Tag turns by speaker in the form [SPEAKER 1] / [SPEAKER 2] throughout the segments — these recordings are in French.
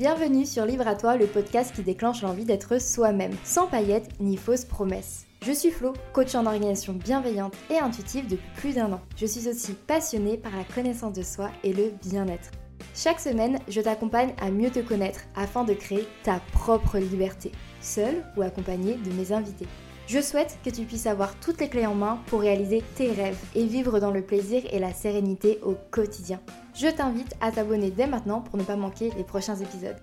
[SPEAKER 1] Bienvenue sur Livre à toi, le podcast qui déclenche l'envie d'être soi-même, sans paillettes ni fausses promesses. Je suis Flo, coach en organisation bienveillante et intuitive depuis plus d'un an. Je suis aussi passionnée par la connaissance de soi et le bien-être. Chaque semaine, je t'accompagne à mieux te connaître afin de créer ta propre liberté, seule ou accompagnée de mes invités. Je souhaite que tu puisses avoir toutes les clés en main pour réaliser tes rêves et vivre dans le plaisir et la sérénité au quotidien. Je t'invite à t'abonner dès maintenant pour ne pas manquer les prochains épisodes.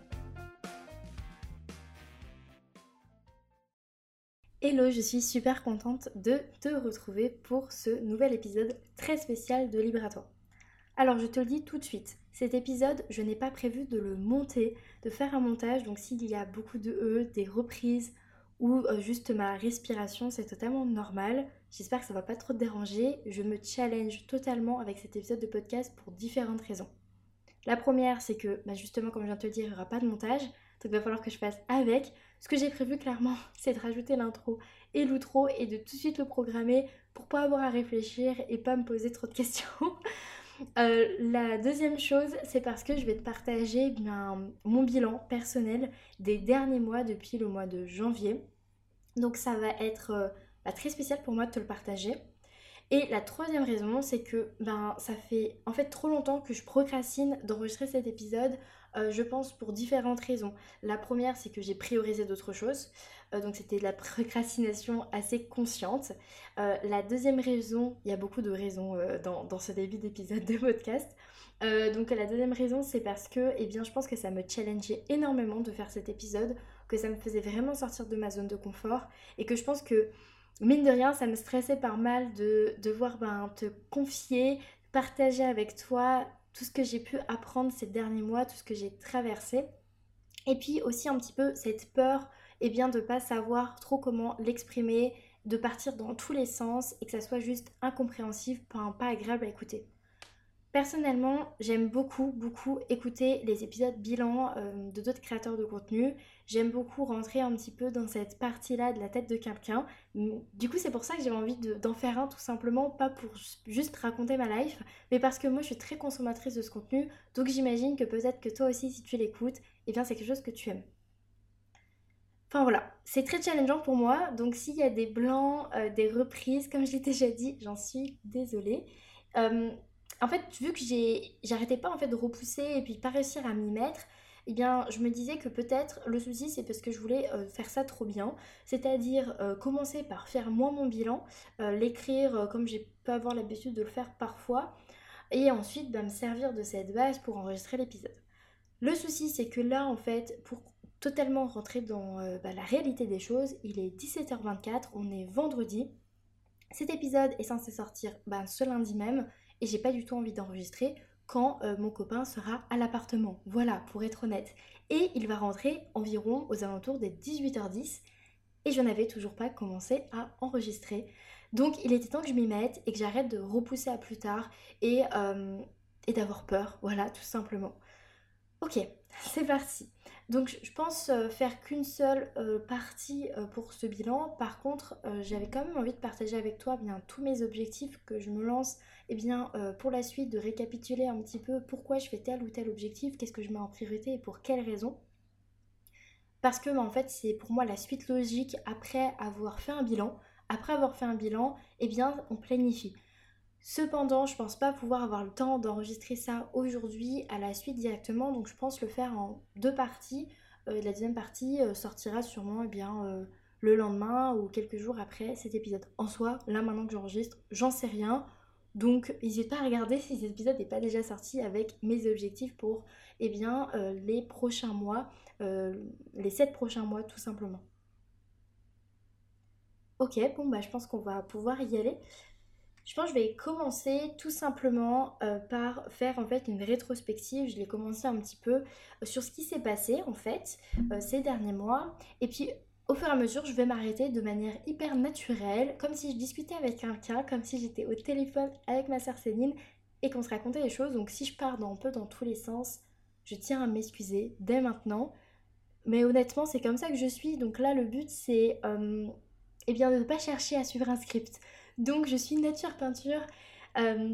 [SPEAKER 1] Hello, je suis super contente de te retrouver pour ce nouvel épisode très spécial de toi. Alors je te le dis tout de suite, cet épisode, je n'ai pas prévu de le monter, de faire un montage, donc s'il y a beaucoup de E, des reprises, ou euh, juste ma respiration, c'est totalement normal. J'espère que ça va pas trop te déranger. Je me challenge totalement avec cet épisode de podcast pour différentes raisons. La première, c'est que bah, justement, comme je viens de te le dire, il n'y aura pas de montage. Donc il va falloir que je fasse avec. Ce que j'ai prévu clairement, c'est de rajouter l'intro et l'outro et de tout de suite le programmer pour pas avoir à réfléchir et pas me poser trop de questions. Euh, la deuxième chose, c'est parce que je vais te partager mon bilan personnel des derniers mois depuis le mois de janvier. Donc ça va être euh, bah, très spécial pour moi de te le partager. Et la troisième raison, c'est que ben, ça fait en fait trop longtemps que je procrastine d'enregistrer cet épisode, euh, je pense pour différentes raisons. La première, c'est que j'ai priorisé d'autres choses, euh, donc c'était de la procrastination assez consciente. Euh, la deuxième raison, il y a beaucoup de raisons dans, dans, ce début d'épisode de podcast. donc la deuxième raison, c'est parce que eh bien, je pense que ça me challengeait énormément de faire cet épisode, que ça me faisait vraiment sortir de ma zone de confort, et que je pense que mine de rien, ça me stressait pas mal de devoir ben, te confier, partager avec toi tout ce que j'ai pu apprendre ces derniers mois, tout ce que j'ai traversé. Et puis aussi un petit peu cette peur eh bien, de ne pas savoir trop comment l'exprimer, de partir dans tous les sens et que ça soit juste incompréhensible, pas, pas agréable à écouter. Personnellement, j'aime beaucoup, beaucoup écouter les épisodes bilan euh, de d'autres créateurs de contenu. J'aime beaucoup rentrer un petit peu dans cette partie-là de la tête de quelqu'un. Du coup, c'est pour ça que j'ai envie d'en faire un tout simplement, pas pour juste raconter ma life, mais parce que moi, je suis très consommatrice de ce contenu. Donc, j'imagine que peut-être que toi aussi, si tu l'écoutes, eh bien, c'est quelque chose que tu aimes. Enfin voilà, c'est très challengeant pour moi. Donc, s'il y a des blancs, euh, des reprises, comme je l'ai déjà dit, j'en suis désolée. Euh, en fait, vu que j'arrêtais pas en fait de repousser et puis pas réussir à m'y mettre, eh bien, je me disais que peut-être le souci c'est parce que je voulais euh, faire ça trop bien, c'est-à-dire euh, commencer par faire moi mon bilan, euh, l'écrire comme j'ai pas avoir l'habitude de le faire parfois, et ensuite bah, me servir de cette base pour enregistrer l'épisode. Le souci c'est que là en fait, pour totalement rentrer dans bah, la réalité des choses, il est 17h24, on est vendredi. Cet épisode est censé sortir bah, ce lundi même et j'ai pas du tout envie d'enregistrer quand euh, mon copain sera à l'appartement. Voilà, pour être honnête. Et il va rentrer environ aux alentours des 18h10 et je n'avais toujours pas commencé à enregistrer. Donc il était temps que je m'y mette et que j'arrête de repousser à plus tard et, euh, et d'avoir peur. Voilà, tout simplement. Ok, c'est parti. Donc je pense euh, faire qu'une seule euh, partie euh, pour ce bilan. Par contre, j'avais quand même envie de partager avec toi bien tous mes objectifs que je me lance eh bien pour la suite de récapituler un petit peu pourquoi je fais tel ou tel objectif, qu'est-ce que je mets en priorité et pour quelles raisons. Parce que en fait, c'est pour moi la suite logique après avoir fait un bilan. Après avoir fait un bilan, eh bien on planifie. Cependant, je pense pas pouvoir avoir le temps d'enregistrer ça aujourd'hui à la suite directement, donc je pense le faire en deux parties. Euh, la deuxième partie euh, sortira sûrement eh bien, euh, le lendemain ou quelques jours après cet épisode. En soi, là maintenant que j'enregistre, j'en sais rien. Donc n'hésite pas à regarder si cet épisode n'est pas déjà sorti avec mes objectifs pour eh bien, les prochains mois, les sept prochains mois tout simplement. Ok, bon bah je pense qu'on va pouvoir y aller. Je pense que je vais commencer tout simplement euh, par faire en fait une rétrospective. Je l'ai commencé un petit peu euh, sur ce qui s'est passé en fait euh, ces derniers mois. Et puis au fur et à mesure, je vais m'arrêter de manière hyper naturelle, comme si je discutais avec quelqu'un, comme si j'étais au téléphone avec ma sœur Céline et qu'on se racontait des choses. Donc si je pars un peu dans tous les sens, je tiens à m'excuser dès maintenant. Mais honnêtement, c'est comme ça que je suis. Donc là, le but, c'est eh bien, de ne pas chercher à suivre un script. Donc je suis nature peinture. Euh,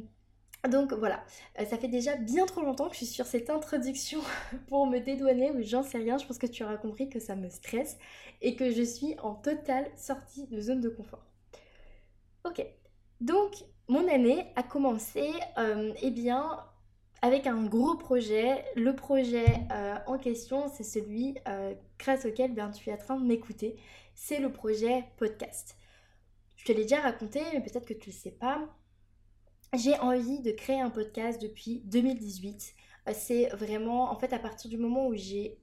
[SPEAKER 1] Donc voilà, euh, ça fait déjà bien trop longtemps que je suis sur cette introduction pour me dédouaner, mais j'en sais rien, je pense que tu auras compris que ça me stresse et que je suis en totale sortie de zone de confort. Ok, donc mon année a commencé euh, eh bien, avec un gros projet. Le projet en question, c'est celui grâce auquel bien, tu es en train de m'écouter. C'est le projet podcast. Je te l'ai déjà raconté, mais peut-être que tu ne le sais pas j'ai envie de créer un podcast depuis 2018. Euh, c'est vraiment, en fait, à partir du moment où j'ai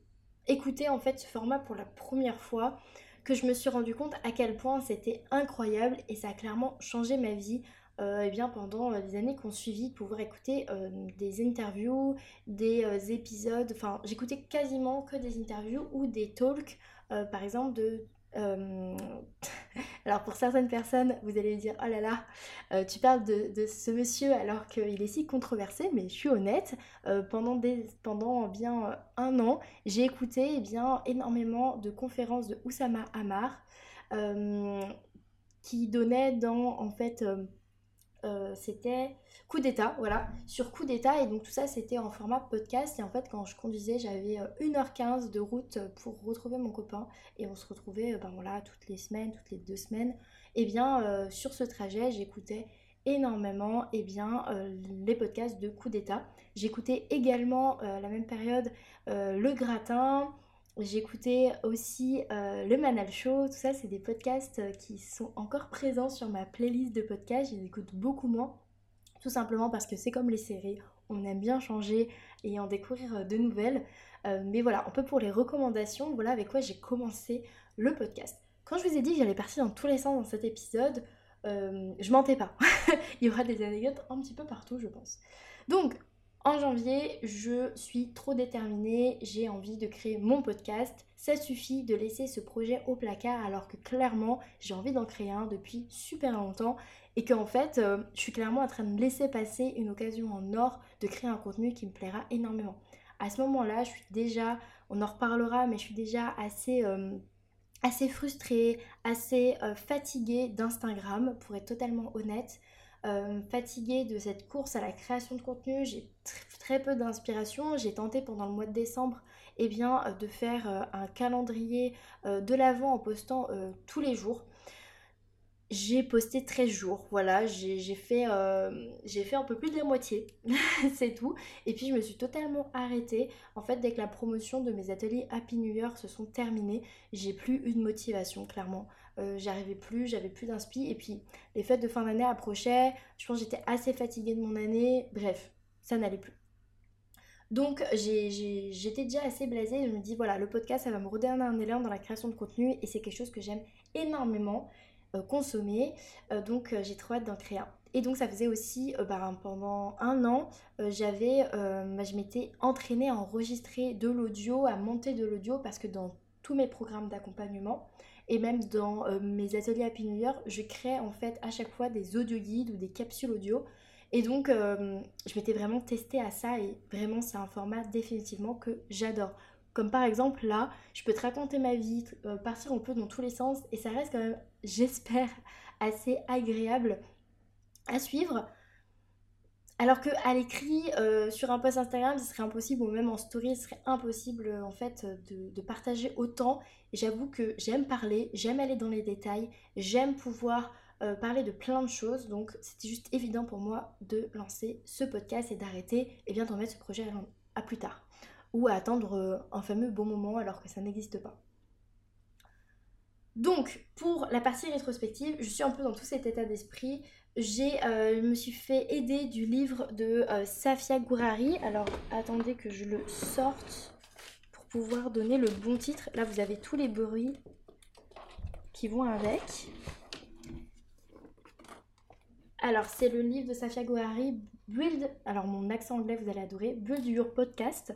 [SPEAKER 1] écouté en fait ce format pour la première fois, que je me suis rendu compte à quel point c'était incroyable et ça a clairement changé ma vie. Euh, eh bien pendant les années qu'on suivit, de pouvoir écouter euh, des interviews, des épisodes, enfin j'écoutais quasiment que des interviews ou des talks, par exemple de euh, alors pour certaines personnes, vous allez dire oh là là, euh, tu parles de, ce monsieur alors qu'il est si controversé, mais je suis honnête. Euh, pendant, bien un an, j'ai écouté eh bien énormément de conférences de Oussama Hamar qui donnait dans en fait euh, c'était coup d'état, voilà, sur coup d'état. Et donc tout ça, c'était en format podcast. Et en fait, quand je conduisais, j'avais 1h15 euh, de route pour retrouver mon copain. Et on se retrouvait, euh, ben voilà, toutes les semaines, toutes les deux semaines. Et bien, sur ce trajet, j'écoutais énormément eh bien, les podcasts de coup d'état. J'écoutais également à la même période Le Gratin, J'écoutais aussi euh, le Manal Show, tout ça, c'est des podcasts euh, qui sont encore présents sur ma playlist de podcasts. Je les écoute beaucoup moins, tout simplement parce que c'est comme les séries, on aime bien changer et en découvrir euh, de nouvelles. mais voilà, un peu pour les recommandations, voilà avec quoi j'ai commencé le podcast. Quand je vous ai dit que j'allais partir dans tous les sens dans cet épisode, je mentais pas. Il y aura des anecdotes un petit peu partout, je pense. Donc, en janvier, je suis trop déterminée, j'ai envie de créer mon podcast. Ça suffit de laisser ce projet au placard alors que clairement j'ai envie d'en créer un depuis super longtemps et qu'en fait euh, je suis clairement en train de laisser passer une occasion en or de créer un contenu qui me plaira énormément. À ce moment-là, je suis déjà, on en reparlera, mais je suis déjà assez... Euh, assez frustrée, assez euh, fatiguée d'Instagram, pour être totalement honnête. Euh, fatiguée de cette course à la création de contenu, j'ai très peu d'inspiration. J'ai tenté pendant le mois de décembre eh euh, de faire euh, un calendrier de l'avant en postant tous les jours. J'ai posté 13 jours, voilà, j'ai fait, fait un peu plus de la moitié, c'est tout. Et puis je me suis totalement arrêtée. En fait, dès que la promotion de mes ateliers Happy New Year se sont terminés, j'ai plus eu de motivation, clairement. Euh, j'arrivais plus, j'avais plus d'inspi. Et puis les fêtes de fin d'année approchaient, je pense que j'étais assez fatiguée de mon année, bref, ça n'allait plus. Donc j'étais déjà assez blasée, je me dis voilà, le podcast ça va me redonner un élan dans la création de contenu et c'est quelque chose que j'aime énormément euh, consommer, euh, donc j'ai trop hâte d'en créer un. Et donc ça faisait aussi bah, pendant un an, j'avais, bah, je m'étais entraînée à enregistrer de l'audio, à monter de l'audio parce que dans tous mes programmes d'accompagnement, et même dans euh, mes ateliers Happy New Year, je crée en fait à chaque fois des audio guides ou des capsules audio. Et donc, euh, je m'étais vraiment testée à ça et vraiment, c'est un format définitivement que j'adore. Comme par exemple là, je peux te raconter ma vie, euh, partir un peu dans tous les sens et ça reste quand même, j'espère, assez agréable à suivre. Alors que à l'écrit, sur un post Instagram, ce serait impossible, ou même en story, ce serait impossible en fait de, partager autant J'avoue que j'aime parler, j'aime aller dans les détails, j'aime pouvoir euh, parler de plein de choses. Donc c'était juste évident pour moi de lancer ce podcast et d'arrêter et bien d'en mettre ce projet à, plus tard. Ou à attendre euh, un fameux bon moment alors que ça n'existe pas. Donc, pour la partie rétrospective, je suis un peu dans tout cet état d'esprit. J'ai, euh, je me suis fait aider du livre de Safia Gourari. Alors, attendez que je le sorte pouvoir donner le bon titre. Là, vous avez tous les bruits qui vont avec. Alors, c'est le livre de Safia Gohari, Build, alors mon accent anglais, vous allez adorer, Build Your Podcast,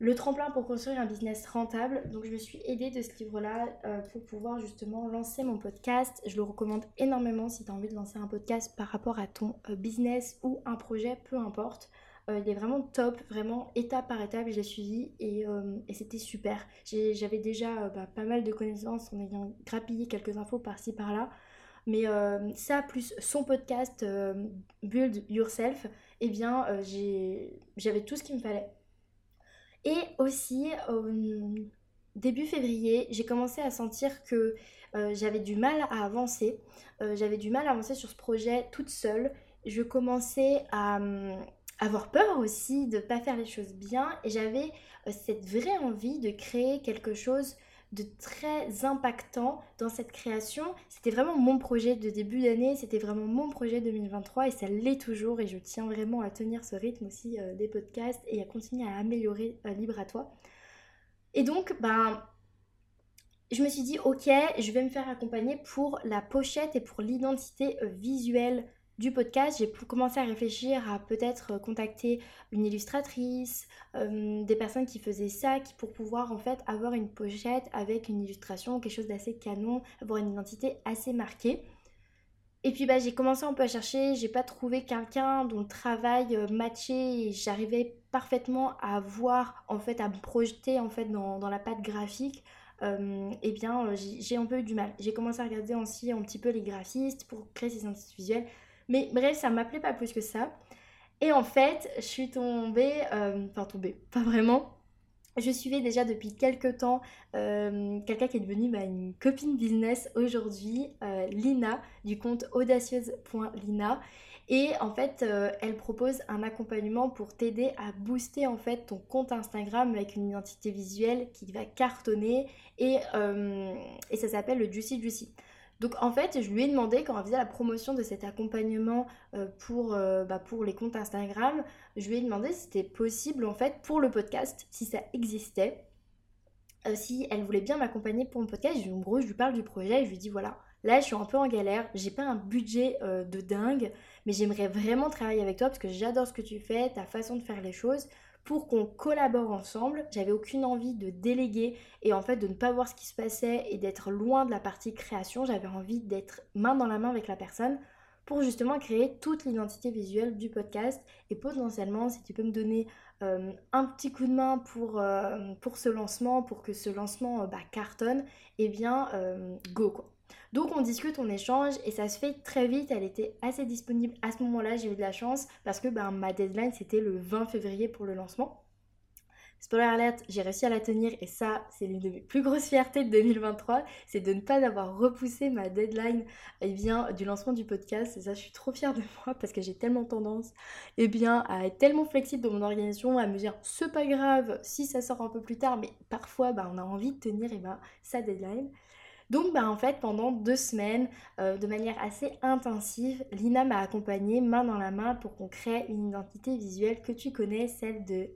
[SPEAKER 1] le tremplin pour construire un business rentable. Donc, je me suis aidée de ce livre-là euh, pour pouvoir justement lancer mon podcast. Je le recommande énormément si tu as envie de lancer un podcast par rapport à ton euh, business ou un projet, peu importe. Euh, il est vraiment top, vraiment étape par étape, j'ai suivi et, c'était super. J'avais déjà bah, pas mal de connaissances en ayant grappillé quelques infos par-ci par-là. Mais ça, plus son podcast Build Yourself, eh bien, j'avais tout ce qu'il me fallait. Et aussi, au début février, j'ai commencé à sentir que j'avais du mal à avancer. j'avais du mal à avancer sur ce projet toute seule. Je commençais à avoir peur aussi de ne pas faire les choses bien. Et j'avais cette vraie envie de créer quelque chose de très impactant dans cette création. C'était vraiment mon projet de début d'année, c'était vraiment mon projet 2023 et ça l'est toujours et je tiens vraiment à tenir ce rythme aussi euh, des podcasts et à continuer à améliorer euh, Libre à toi. Et donc, ben, je me suis dit, ok, je vais me faire accompagner pour la pochette et pour l'identité euh, visuelle du podcast, j'ai commencé à réfléchir à peut-être euh, contacter une illustratrice, euh, des personnes qui faisaient ça, qui pour pouvoir en fait avoir une pochette avec une illustration, quelque chose d'assez canon, avoir une identité assez marquée. Et puis bah, j'ai commencé un peu à chercher, j'ai pas trouvé quelqu'un dont le travail euh, matchait et j'arrivais parfaitement à voir, en fait, à me projeter en fait dans, la patte graphique. eh bien j'ai un peu eu du mal. J'ai commencé à regarder aussi un petit peu les graphistes pour créer ces identités visuelles. Mais bref, ça m'appelait pas plus que ça. Et en fait, je suis tombée, euh, enfin tombée, pas vraiment. Je suivais déjà depuis quelques temps euh, quelqu'un qui est devenu bah, une copine business aujourd'hui, euh, Lina, du compte audacieuse.lina. Et en fait, elle propose un accompagnement pour t'aider à booster en fait ton compte Instagram avec une identité visuelle qui va cartonner et, et ça s'appelle le Juicy Juicy. Donc en fait, je lui ai demandé quand on faisait la promotion de cet accompagnement euh, pour, euh, bah, pour les comptes Instagram, je lui ai demandé si c'était possible en fait pour le podcast, si ça existait, euh, si elle voulait bien m'accompagner pour mon podcast. En gros, je lui parle du projet et je lui dis voilà, là je suis un peu en galère, j'ai pas un budget de dingue, mais j'aimerais vraiment travailler avec toi parce que j'adore ce que tu fais, ta façon de faire les choses pour qu'on collabore ensemble. J'avais aucune envie de déléguer et en fait de ne pas voir ce qui se passait et d'être loin de la partie création. J'avais envie d'être main dans la main avec la personne pour justement créer toute l'identité visuelle du podcast et potentiellement si tu peux me donner euh, un petit coup de main pour, euh, pour ce lancement, pour que ce lancement euh, bah, cartonne, eh bien go quoi. Donc on discute, on échange et ça se fait très vite. Elle était assez disponible à ce moment-là, j'ai eu de la chance parce que ben, ma deadline c'était le 20 février pour le lancement. Spoiler alert, j'ai réussi à la tenir et ça, c'est l'une de mes plus grosses fiertés de 2023, c'est de ne pas avoir repoussé ma deadline eh bien, du lancement du podcast. Et ça, je suis trop fière de moi parce que j'ai tellement tendance eh bien, à être tellement flexible dans mon organisation, à me dire c'est pas grave si ça sort un peu plus tard, mais parfois ben, on a envie de tenir eh ben, sa deadline. Donc bah, en fait pendant deux semaines, euh, de manière assez intensive, Lina m'a accompagnée main dans la main pour qu'on crée une identité visuelle que tu connais, celle de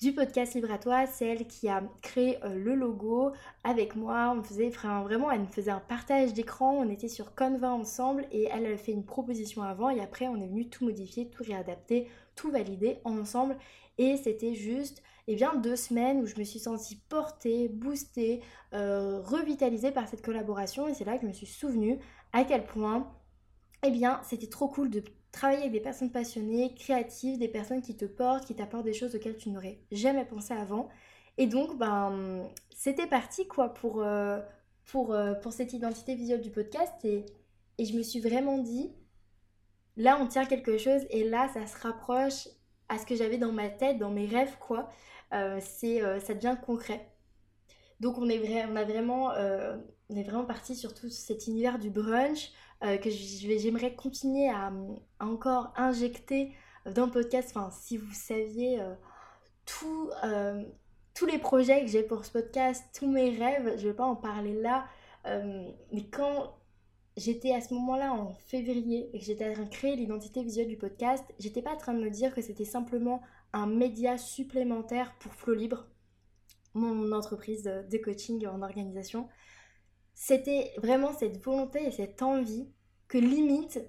[SPEAKER 1] du podcast Libre à toi, celle qui a créé euh, le logo avec moi. On faisait vraiment, elle me faisait un partage d'écran. On était sur Canva ensemble et elle a fait une proposition avant et après on est venu tout modifier, tout réadapter, tout valider ensemble. Et c'était juste eh bien, deux semaines où je me suis sentie portée, boostée, euh, revitalisée par cette collaboration. Et c'est là que je me suis souvenue à quel point, eh bien, c'était trop cool de travailler avec des personnes passionnées, créatives, des personnes qui te portent, qui t'apportent des choses auxquelles tu n'aurais jamais pensé avant. Et donc, ben, c'était parti, quoi, pour, euh, pour, euh, pour cette identité visuelle du podcast. Et, et je me suis vraiment dit, là, on tient quelque chose et là, ça se rapproche à ce que j'avais dans ma tête, dans mes rêves, quoi. Euh, c'est, euh, ça devient concret. Donc on est, vrai, on a vraiment, euh, on est vraiment parti sur tout cet univers du brunch que j'aimerais continuer à, encore injecter dans le podcast. Enfin, si vous saviez tout, tous les projets que j'ai pour ce podcast, tous mes rêves, je vais pas en parler là. mais quand j'étais à ce moment-là en février et que j'étais en train de créer l'identité visuelle du podcast, j'étais pas en train de me dire que c'était simplement un média supplémentaire pour Flow Libre, mon entreprise de coaching en organisation. C'était vraiment cette volonté et cette envie que limite,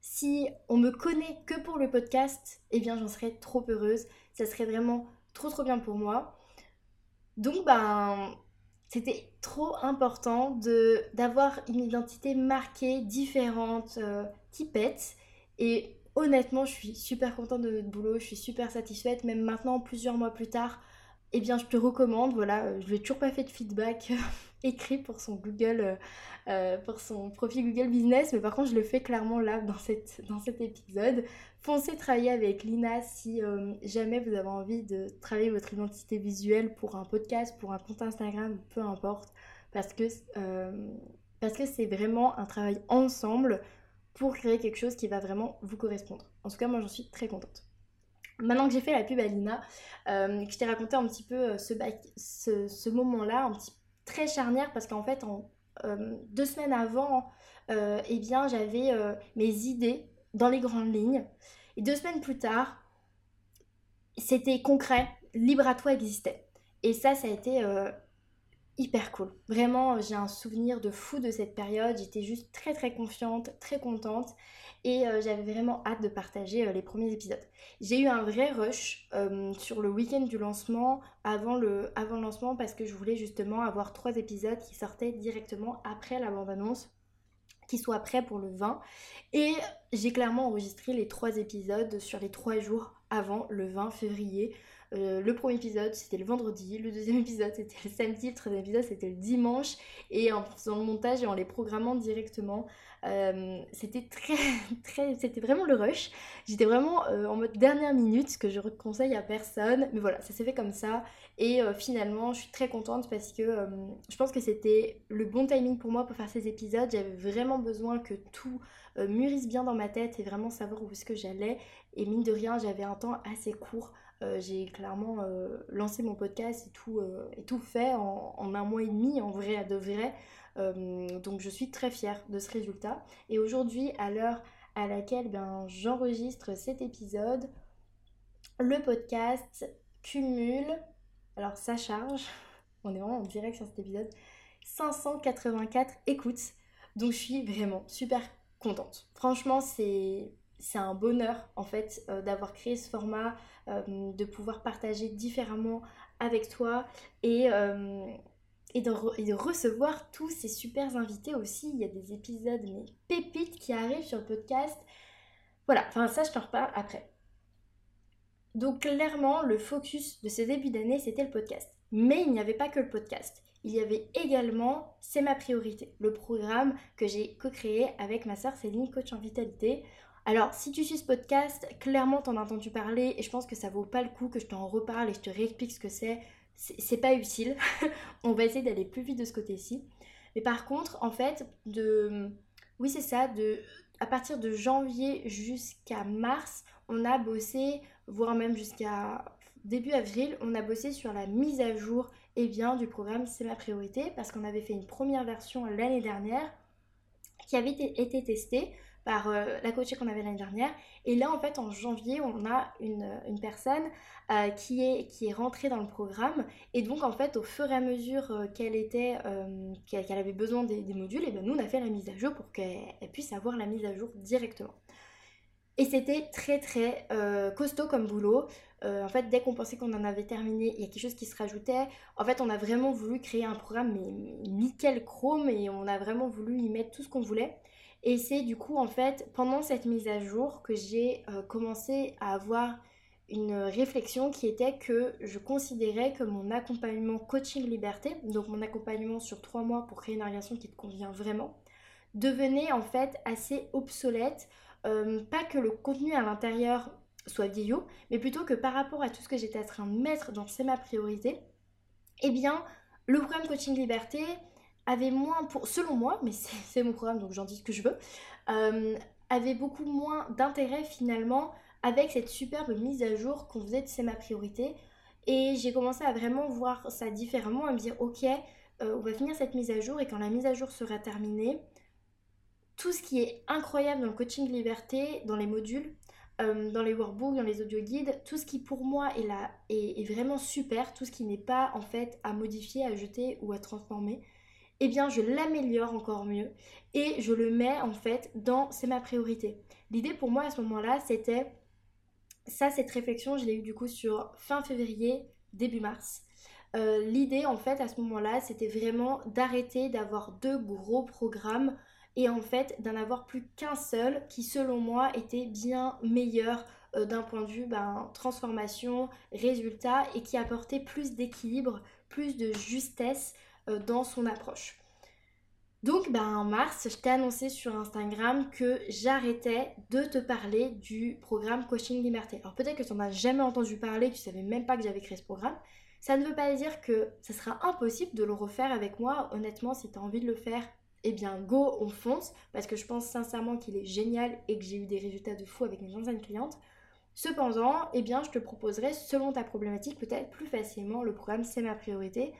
[SPEAKER 1] si on me connaît que pour le podcast, eh bien j'en serais trop heureuse. Ça serait vraiment trop trop bien pour moi. Donc ben c'était trop important d'avoir une identité marquée, différente, euh, qui pète. Et honnêtement, je suis super contente de notre boulot, je suis super satisfaite. Même maintenant, plusieurs mois plus tard, eh bien, je te recommande. Voilà, euh, je n'ai toujours pas fait de feedback écrit pour son Google, pour son profil Google Business, mais par contre je le fais clairement là dans, cette, dans cet épisode. Foncez travailler avec Lina si jamais vous avez envie de travailler votre identité visuelle pour un podcast, pour un compte Instagram, peu importe, parce que c'est vraiment un travail ensemble pour créer quelque chose qui va vraiment vous correspondre. En tout cas, moi j'en suis très contente. Maintenant que j'ai fait la pub à Lina, euh, que je t'ai raconté un petit peu euh, ce, ce, moment-là, un petit très charnière, parce qu'en fait, en, euh, deux semaines avant, eh bien, j'avais mes idées dans les grandes lignes. Et deux semaines plus tard, c'était concret, Libre à toi existait. Et ça, ça a été hyper cool. Vraiment, j'ai un souvenir de fou de cette période. J'étais juste très très confiante, très contente et euh, j'avais vraiment hâte de partager euh, les premiers épisodes. J'ai eu un vrai rush euh, sur le week-end du lancement avant le, avant le lancement parce que je voulais justement avoir trois épisodes qui sortaient directement après la bande-annonce qui soient prêts pour le 20 et j'ai clairement enregistré les trois épisodes sur les trois jours avant le 20 février euh, le premier épisode, c'était le vendredi. Le deuxième épisode, c'était le samedi. Le troisième épisode, c'était le dimanche. Et en faisant le montage et en les programmant directement, euh, c'était vraiment le rush. J'étais vraiment euh, en mode dernière minute, ce que je conseille à personne. Mais voilà, ça s'est fait comme ça. Et finalement, je suis très contente parce que je pense que c'était le bon timing pour moi pour faire ces épisodes. J'avais vraiment besoin que tout mûrisse bien dans ma tête et vraiment savoir où est-ce que j'allais. Et mine de rien, j'avais un temps assez court j'ai clairement euh, lancé mon podcast et tout, euh, et tout fait en, un mois et demi, en vrai à de vrai. donc je suis très fière de ce résultat. Et aujourd'hui, à l'heure à laquelle ben, j'enregistre cet épisode, le podcast cumule, alors ça charge, on est vraiment en direct sur cet épisode, 584 écoutes. Donc je suis vraiment super contente. Franchement, c'est un bonheur en fait euh, d'avoir créé ce format, euh, de pouvoir partager différemment avec toi et, euh, de recevoir tous ces super invités aussi. Il y a des épisodes, mais pépites qui arrivent sur le podcast. Voilà, enfin ça je t'en reparle après. Donc clairement, le focus de ce début d'année, c'était le podcast. Mais il n'y avait pas que le podcast. Il y avait également C'est ma priorité, le programme que j'ai co-créé avec ma soeur Céline, coach en vitalité. Alors, si tu suis ce podcast, clairement t'en as entendu parler et je pense que ça vaut pas le coup que je t'en reparle et je te réexplique ce que c'est. C'est pas utile. On va essayer d'aller plus vite de ce côté-ci. Mais par contre, en fait, de. Oui, c'est ça, de. À partir de janvier jusqu'à mars, on a bossé, voire même jusqu'à début avril, on a bossé sur la mise à jour eh bien, du programme C'est ma priorité parce qu'on avait fait une première version l'année dernière qui avait été testée par euh, la coachée qu'on avait l'année dernière. Et là, en fait, en janvier, on a une, personne euh, qui, est, qui est rentrée dans le programme. Et donc, en fait, au fur et à mesure euh, qu'elle était, qu'elle avait besoin des, modules, et bien nous, on a fait la mise à jour pour qu'elle puisse avoir la mise à jour directement. Et c'était très très costaud comme boulot. en fait, dès qu'on pensait qu'on en avait terminé, il y a quelque chose qui se rajoutait. En fait, on a vraiment voulu créer un programme, nickel chrome, et on a vraiment voulu y mettre tout ce qu'on voulait. Et c'est du coup en fait pendant cette mise à jour que j'ai euh, commencé à avoir une réflexion qui était que je considérais que mon accompagnement coaching liberté, donc mon accompagnement sur trois mois pour créer une relation qui te convient vraiment, devenait en fait assez obsolète. Euh, pas que le contenu à l'intérieur soit vieillot, mais plutôt que par rapport à tout ce que j'étais en train de mettre dans C'est ma priorité, eh bien le programme coaching liberté, avait moins, pour, selon moi, mais c'est mon programme donc j'en dis ce que je veux, euh, avait beaucoup moins d'intérêt finalement avec cette superbe mise à jour qu'on faisait de C'est ma priorité. Et j'ai commencé à vraiment voir ça différemment, à me dire ok, euh, on va finir cette mise à jour et quand la mise à jour sera terminée, tout ce qui est incroyable dans le coaching liberté, dans les modules, euh, dans les workbooks, dans les audio guides, tout ce qui pour moi est, là, est, est vraiment super, tout ce qui n'est pas en fait à modifier, à jeter ou à transformer, eh bien je l'améliore encore mieux et je le mets en fait dans c'est ma priorité. L'idée pour moi à ce moment-là, c'était ça, cette réflexion, je l'ai eu du coup sur fin février, début mars. Euh, l'idée en fait à ce moment-là, c'était vraiment d'arrêter d'avoir deux gros programmes et en fait d'en avoir plus qu'un seul qui selon moi était bien meilleur euh, d'un point de vue ben, transformation, résultat et qui apportait plus d'équilibre, plus de justesse dans son approche. Donc ben, en mars, je t'ai annoncé sur Instagram que j'arrêtais de te parler du programme Coaching Liberté. Alors peut-être que tu n'en as jamais entendu parler, tu savais même pas que j'avais créé ce programme. Ça ne veut pas dire que ce sera impossible de le refaire avec moi. Honnêtement, si tu as envie de le faire, eh bien go, on fonce. Parce que je pense sincèrement qu'il est génial et que j'ai eu des résultats de fou avec mes anciennes clientes. Cependant, eh bien, je te proposerai, selon ta problématique, peut-être plus facilement le programme C'est ma priorité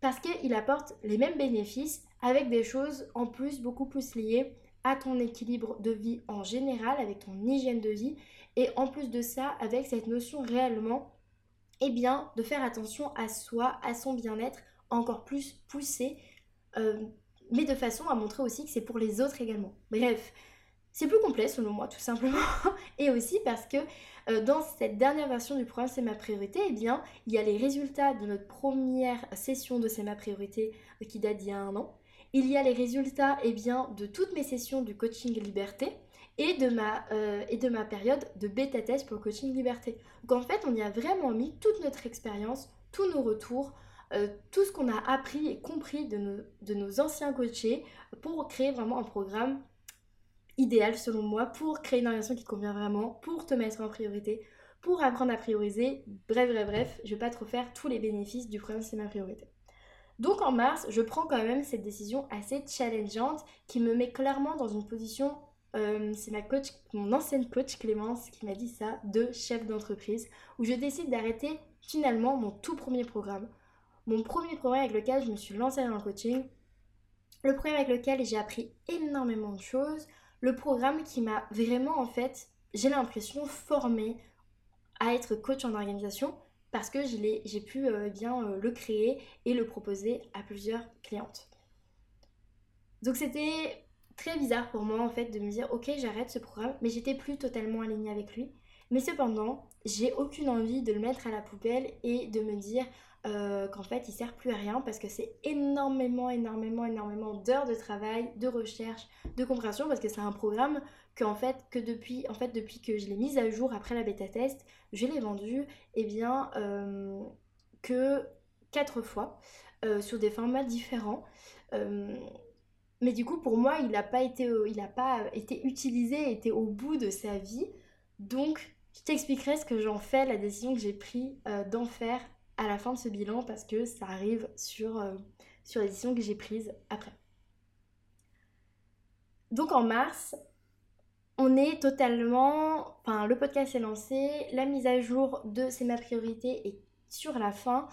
[SPEAKER 1] parce qu'il apporte les mêmes bénéfices avec des choses en plus beaucoup plus liées à ton équilibre de vie en général, avec ton hygiène de vie, et en plus de ça, avec cette notion réellement, eh bien, de faire attention à soi, à son bien-être encore plus poussé, euh, mais de façon à montrer aussi que c'est pour les autres également. Bref, c'est plus complet selon moi tout simplement, et aussi parce que euh, dans cette dernière version du programme C'est ma priorité, eh bien, il y a les résultats de notre première session de C'est ma priorité euh, qui date d'il y a un an. Il y a les résultats eh bien, de toutes mes sessions du coaching liberté et de ma, euh, et de ma période de bêta test pour le coaching liberté. Donc en fait, on y a vraiment mis toute notre expérience, tous nos retours, tout ce qu'on a appris et compris de nos, de nos anciens coachés pour créer vraiment un programme idéal selon moi pour créer une relation qui convient vraiment, pour te mettre en priorité, pour apprendre à prioriser. Bref, bref, bref, je vais pas trop faire tous les bénéfices du programme C'est ma priorité. Donc en mars, je prends quand même cette décision assez challengeante qui me met clairement dans une position, euh, c'est ma coach, mon ancienne coach Clémence qui m'a dit ça, de chef d'entreprise, où je décide d'arrêter finalement mon tout premier programme. Mon premier programme avec lequel je me suis lancée dans le coaching, le programme avec lequel j'ai appris énormément de choses, le programme qui m'a vraiment en fait, j'ai l'impression, formé à être coach en organisation parce que j'ai pu euh, bien euh, le créer et le proposer à plusieurs clientes. Donc c'était très bizarre pour moi en fait de me dire ok j'arrête ce programme mais j'étais plus totalement alignée avec lui. Mais cependant j'ai aucune envie de le mettre à la poubelle et de me dire euh, qu'en fait il sert plus à rien parce que c'est énormément, énormément, énormément d'heures de travail, de recherche, de compréhension parce que c'est un programme que en fait que depuis que je l'ai mise à jour après la bêta test, je l'ai vendu et eh bien euh, que quatre fois euh, sur des formats différents. mais du coup pour moi il n'a pas été utilisé, était au bout de sa vie. Donc je t'expliquerai ce que j'en fais, la décision que j'ai prise d'en faire à la fin de ce bilan parce que ça arrive sur, euh, sur les décisions que j'ai prises après. Donc en mars, on est totalement... Enfin, le podcast est lancé, la mise à jour de C'est ma priorité est sur la fin.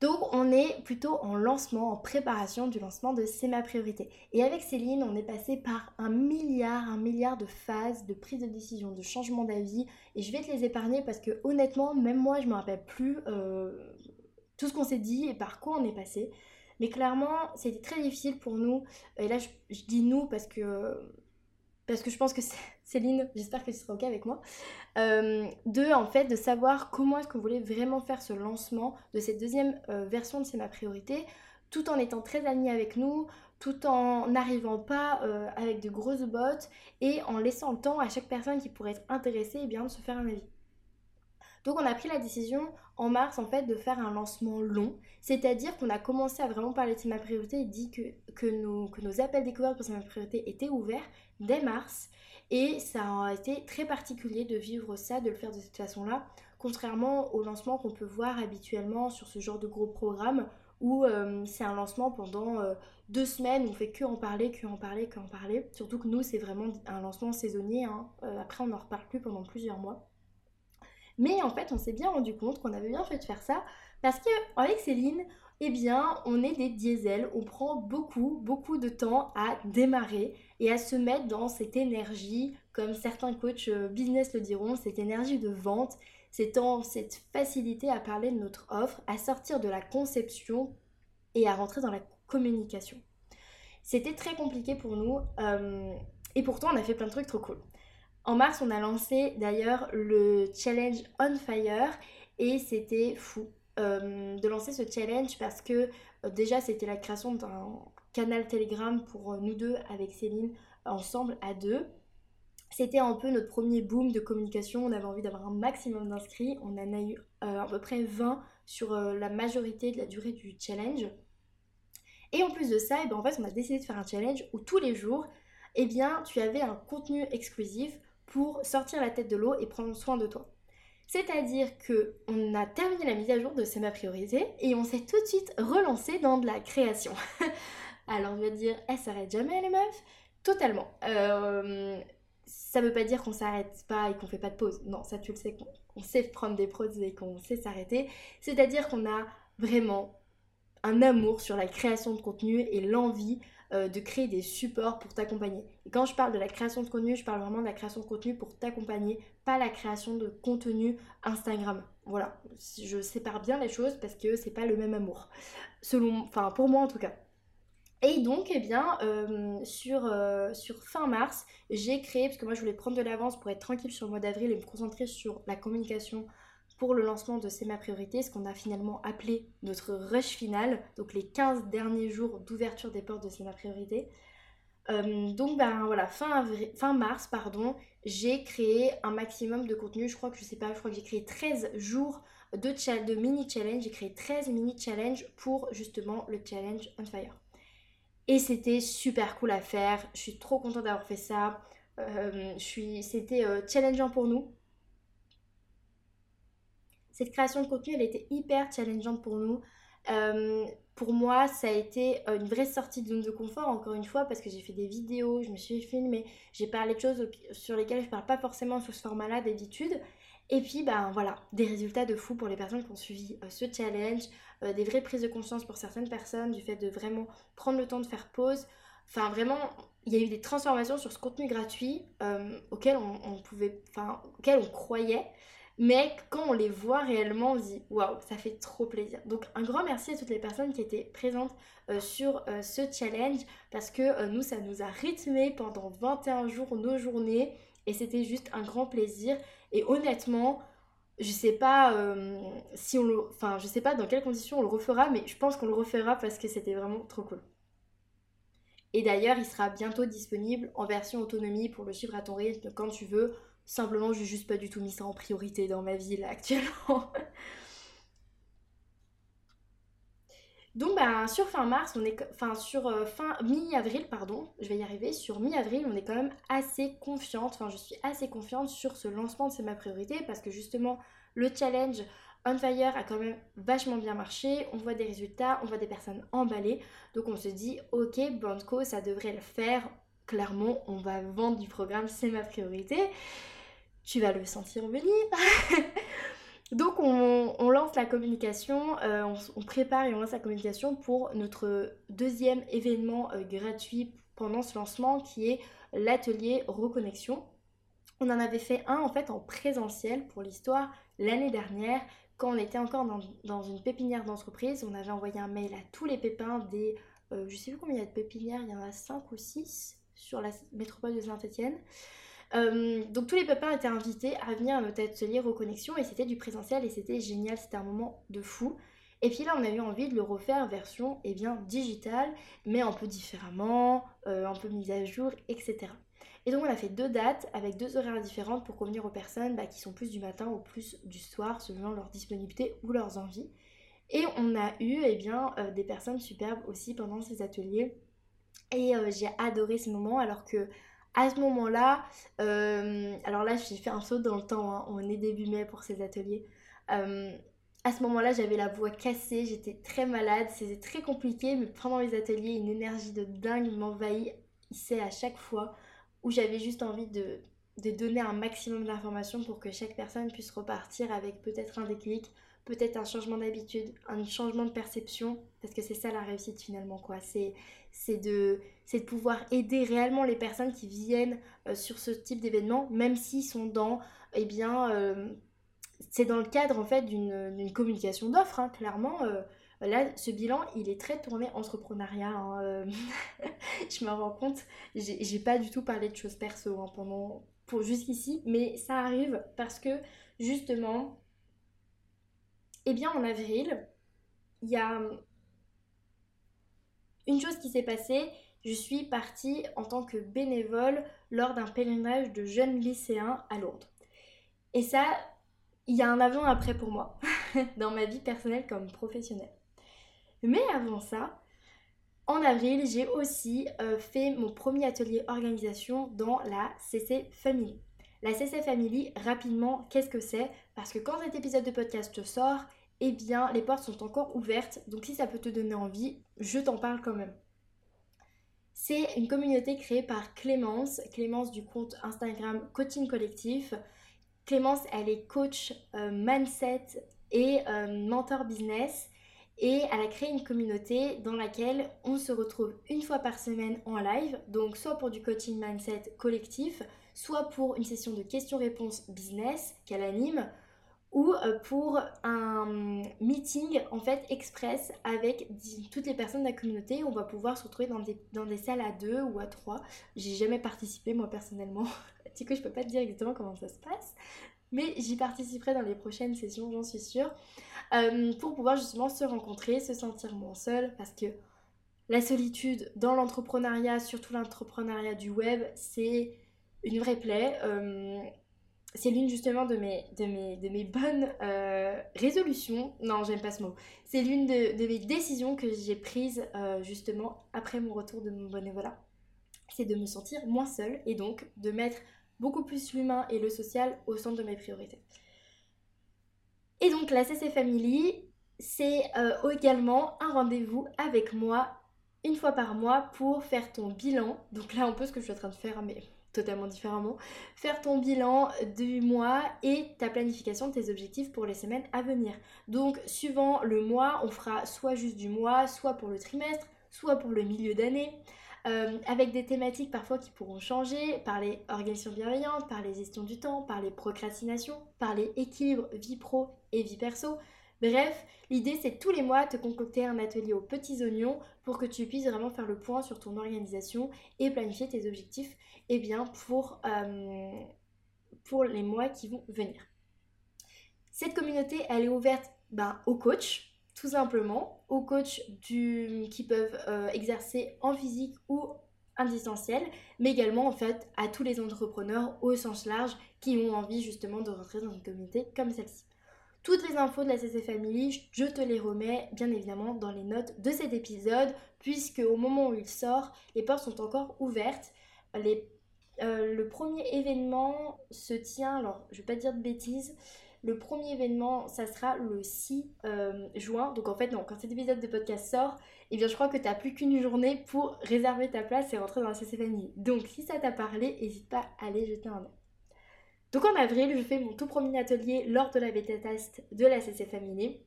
[SPEAKER 1] Donc on est plutôt en lancement, en préparation du lancement de C'est ma priorité. Et avec Céline, on est passé par un milliard, un milliard de phases de prise de décision, de changement d'avis. Et je vais te les épargner parce que honnêtement, même moi, je me rappelle plus euh, tout ce qu'on s'est dit et par quoi on est passé. Mais clairement, c'était très difficile pour nous. Et là, je, dis nous parce que parce que je pense que Céline, j'espère que tu seras ok avec moi, euh, de en fait de savoir comment est-ce qu'on voulait vraiment faire ce lancement de cette deuxième euh, version de C'est ma priorité, tout en étant très aligné avec nous, tout en n'arrivant pas euh, avec de grosses bottes et en laissant le temps à chaque personne qui pourrait être intéressée eh bien, de se faire un avis. Donc on a pris la décision en mars en fait de faire un lancement long, c'est-à-dire qu'on a commencé à vraiment parler de ma priorité et dit que, que, nos, que nos appels découvertes pour ma priorité étaient ouverts dès mars et ça a été très particulier de vivre ça, de le faire de cette façon-là, contrairement au lancement qu'on peut voir habituellement sur ce genre de gros programme où euh, c'est un lancement pendant euh, deux semaines, on fait que en parler, que en parler, que en parler. Surtout que nous, c'est vraiment un lancement saisonnier. Hein. Euh, après, on n'en reparle plus pendant plusieurs mois. Mais en fait, on s'est bien rendu compte qu'on avait bien fait de faire ça parce qu'avec Céline, eh bien, on est des diesels, on prend beaucoup, beaucoup de temps à démarrer et à se mettre dans cette énergie, comme certains coachs euh, business le diront, cette énergie de vente, cette, cette facilité à parler de notre offre, à sortir de la conception et à rentrer dans la communication. C'était très compliqué pour nous euh, et pourtant on a fait plein de trucs trop cool. En mars, on a lancé d'ailleurs le challenge On Fire et c'était fou euh, de lancer ce challenge parce que déjà c'était la création d'un canal Telegram pour euh, nous deux avec Céline ensemble à deux. C'était un peu notre premier boom de communication, on avait envie d'avoir un maximum d'inscrits, on en a eu à peu près 20 sur la majorité de la durée du challenge. Et en plus de ça, et eh ben en fait, on a décidé de faire un challenge où tous les jours, eh bien, tu avais un contenu exclusif pour sortir la tête de l'eau et prendre soin de toi. C'est-à-dire que on a terminé la mise à jour de C'est ma priorité et on s'est tout de suite relancé dans de la création. Alors je vais dire, elle s'arrête jamais les meufs? Totalement. Euh, ça veut pas dire qu'on s'arrête pas et qu'on fait pas de pause. Non, ça tu le sais, qu'on sait prendre des pauses et qu'on sait s'arrêter. C'est-à-dire qu'on a vraiment un amour sur la création de contenu et l'envie euh, de créer des supports pour t'accompagner. Et quand je parle de la création de contenu, je parle vraiment de la création de contenu pour t'accompagner, pas la création de contenu Instagram. Voilà, je sépare bien les choses parce que c'est pas le même amour. Selon, enfin pour moi en tout cas. Et donc, eh bien, euh, sur, euh, sur fin mars, j'ai créé, parce que moi je voulais prendre de l'avance pour être tranquille sur le mois d'avril et me concentrer sur la communication pour le lancement de C'est ma priorité, ce qu'on a finalement appelé notre rush final, donc les 15 derniers jours d'ouverture des portes de C'est ma priorité. Euh, donc ben voilà, fin, fin mars, pardon, j'ai créé un maximum de contenu. Je crois que je sais pas, je crois que j'ai créé 13 jours de, mini challenge. J'ai créé 13 mini challenge pour justement le challenge on fire. Et c'était super cool à faire. Je suis trop contente d'avoir fait ça. Euh, c'était euh, challengeant pour nous. Cette création de contenu, elle était hyper challengeante pour nous. Euh, pour moi, ça a été une vraie sortie de zone de confort, encore une fois, parce que j'ai fait des vidéos, je me suis filmée, j'ai parlé de choses sur lesquelles je ne parle pas forcément sous ce format-là d'habitude. Et puis, ben voilà, des résultats de fou pour les personnes qui ont suivi ce challenge, des vraies prises de conscience pour certaines personnes, du fait de vraiment prendre le temps de faire pause. Enfin, vraiment, il y a eu des transformations sur ce contenu gratuit auquel on, pouvait, enfin, auquel on croyait. Mais quand on les voit réellement, on se dit waouh, ça fait trop plaisir. Donc un grand merci à toutes les personnes qui étaient présentes euh, sur euh, ce challenge parce que euh, nous, ça nous a rythmé pendant 21 jours nos journées et c'était juste un grand plaisir. Et honnêtement, je sais pas si on le, enfin je sais pas dans quelles conditions on le refera, mais je pense qu'on le refera parce que c'était vraiment trop cool. Et d'ailleurs, il sera bientôt disponible en version autonomie pour le suivre à ton rythme quand tu veux. Simplement, j'ai juste pas du tout mis ça en priorité dans ma vie là actuellement. Donc bah, sur fin mars, on est enfin sur euh, fin mi-avril pardon, je vais y arriver, sur mi-avril, on est quand même assez confiante, enfin je suis assez confiante sur ce lancement de c'est ma priorité parce que justement le challenge On Fire a quand même vachement bien marché, on voit des résultats, on voit des personnes emballées, donc on se dit ok Banco ça devrait le faire, clairement on va vendre du programme c'est ma priorité. Tu vas le sentir venir. Donc on, lance la communication, euh, on, prépare et on lance la communication pour notre deuxième événement euh, gratuit pendant ce lancement qui est l'atelier reconnexion. On en avait fait un en fait en présentiel pour l'histoire l'année dernière quand on était encore dans, une pépinière d'entreprise. On avait envoyé un mail à tous les pépins des... Euh, je sais plus combien il y a de pépinières, il y en a 5 ou 6 sur la métropole de Saint-Etienne. Euh, donc tous les pépins étaient invités à venir à notre atelier reconnexion et c'était du présentiel et c'était génial, c'était un moment de fou. Et puis là, on a eu envie de le refaire version eh bien, digitale, mais un peu différemment, euh, un peu mise à jour, etc. Et donc on a fait deux dates avec deux horaires différentes pour convenir aux personnes bah, qui sont plus du matin ou plus du soir selon leur disponibilité ou leurs envies. Et on a eu eh bien, euh, des personnes superbes aussi pendant ces ateliers. Et j'ai adoré ce moment alors que à ce moment-là, euh, alors là j'ai fait un saut dans le temps, hein. on est début mai pour ces ateliers. Euh, à ce moment-là, j'avais la voix cassée, j'étais très malade, c'était très compliqué, mais pendant les ateliers, une énergie de dingue m'envahissait à chaque fois, où j'avais juste envie de, de donner un maximum d'informations pour que chaque personne puisse repartir avec peut-être un déclic, peut-être un changement d'habitude, un changement de perception, parce que c'est ça la réussite finalement, quoi. C'est, de, c'est de pouvoir aider réellement les personnes qui viennent euh, sur ce type d'événement, même s'ils sont dans, eh bien, euh, c'est dans le cadre en fait d'une, communication d'offres, hein, clairement. Euh, là, ce bilan, il est très tourné entrepreneuriat. Hein, je me rends compte, j'ai, j'ai pas du tout parlé de choses perso hein, pendant, pour jusqu'ici, mais ça arrive parce que justement, eh bien, en avril, il y a une chose qui s'est passée. Je suis partie en tant que bénévole lors d'un pèlerinage de jeunes lycéens à Lourdes. Et ça, il y a un avant-après pour moi, dans ma vie personnelle comme professionnelle. Mais avant ça, En avril, j'ai aussi euh, fait mon premier atelier organisation dans la CC Family. La CC Family, rapidement, qu'est-ce que c'est? Parce que quand cet épisode de podcast sort, eh bien, les portes sont encore ouvertes. Donc si ça peut te donner envie, je t'en parle quand même. C'est une communauté créée par Clémence, Clémence du compte Instagram Coaching Collectif. Clémence, elle est coach euh, mindset et euh, mentor business et elle a créé une communauté dans laquelle on se retrouve une fois par semaine en live, donc soit pour du coaching mindset collectif, soit pour une session de questions-réponses business qu'elle anime, ou euh, pour un meeting en fait express avec toutes les personnes de la communauté. On va pouvoir se retrouver dans des, dans des salles à deux ou à trois. J'ai jamais participé moi personnellement. du coup, je peux pas te dire exactement comment ça se passe, mais j'y participerai dans les prochaines sessions, j'en suis sûre. Euh, pour pouvoir justement se rencontrer, se sentir moins seul, parce que la solitude dans l'entrepreneuriat, surtout l'entrepreneuriat du web, c'est une vraie plaie. Euh, c'est l'une justement de mes, bonnes euh, résolutions. Non, j'aime pas ce mot. C'est l'une de, mes décisions que j'ai prises justement après mon retour de mon bénévolat. C'est de me sentir moins seule et donc de mettre beaucoup plus l'humain et le social au centre de mes priorités. Et donc la CC Family, c'est euh, également un rendez-vous avec moi une fois par mois pour faire ton bilan. Donc là, un peu ce que je suis en train de faire, mais totalement différemment. Faire ton bilan du mois et ta planification de tes objectifs pour les semaines à venir. Donc, suivant le mois, on fera soit juste du mois, soit pour le trimestre, soit pour le milieu d'année. Euh, avec des thématiques parfois qui pourront changer, par les organisations bienveillantes, par les gestions du temps, par les procrastinations, par les équilibres vie pro et vie perso. Bref, l'idée c'est tous les mois te concocter un atelier aux petits oignons pour que tu puisses vraiment faire le point sur ton organisation et planifier tes objectifs eh bien, pour, euh, les mois qui vont venir. Cette communauté, elle est ouverte ben, aux coachs, tout simplement aux coachs qui peuvent euh, exercer en physique ou en distanciel, mais également en fait à tous les entrepreneurs au sens large qui ont envie justement de rentrer dans une communauté comme celle-ci. Toutes les infos de la CC Family, je te les remets bien évidemment dans les notes de cet épisode, puisque au moment où il sort, les portes sont encore ouvertes. Euh, le premier événement se tient, alors je vais pas dire de bêtises, le premier événement, ça sera le 6 euh, juin. Donc en fait, non, quand cet épisode de podcast sort, eh bien je crois que tu n'as plus qu'une journée pour réserver ta place et rentrer dans la CC Family. Donc si ça t'a parlé, n'hésite pas à aller jeter un œil. Donc en avril, je fais mon tout premier atelier lors de la bêta test de la CC Family.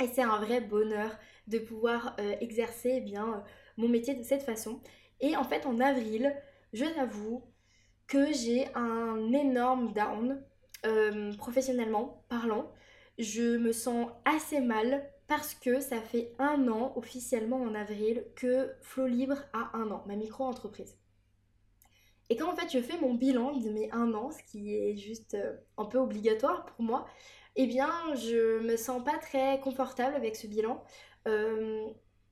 [SPEAKER 1] Et c'est un vrai bonheur de pouvoir euh, exercer eh bien, euh, mon métier de cette façon. Et en fait, en avril, je t'avoue que j'ai un énorme down euh, professionnellement parlant, je me sens assez mal parce que ça fait un an officiellement en avril que Flow Libre a un an, ma micro-entreprise. Et quand en fait je fais mon bilan de mes un an, ce qui est juste euh, un peu obligatoire pour moi, eh bien je me sens pas très confortable avec ce bilan. Euh,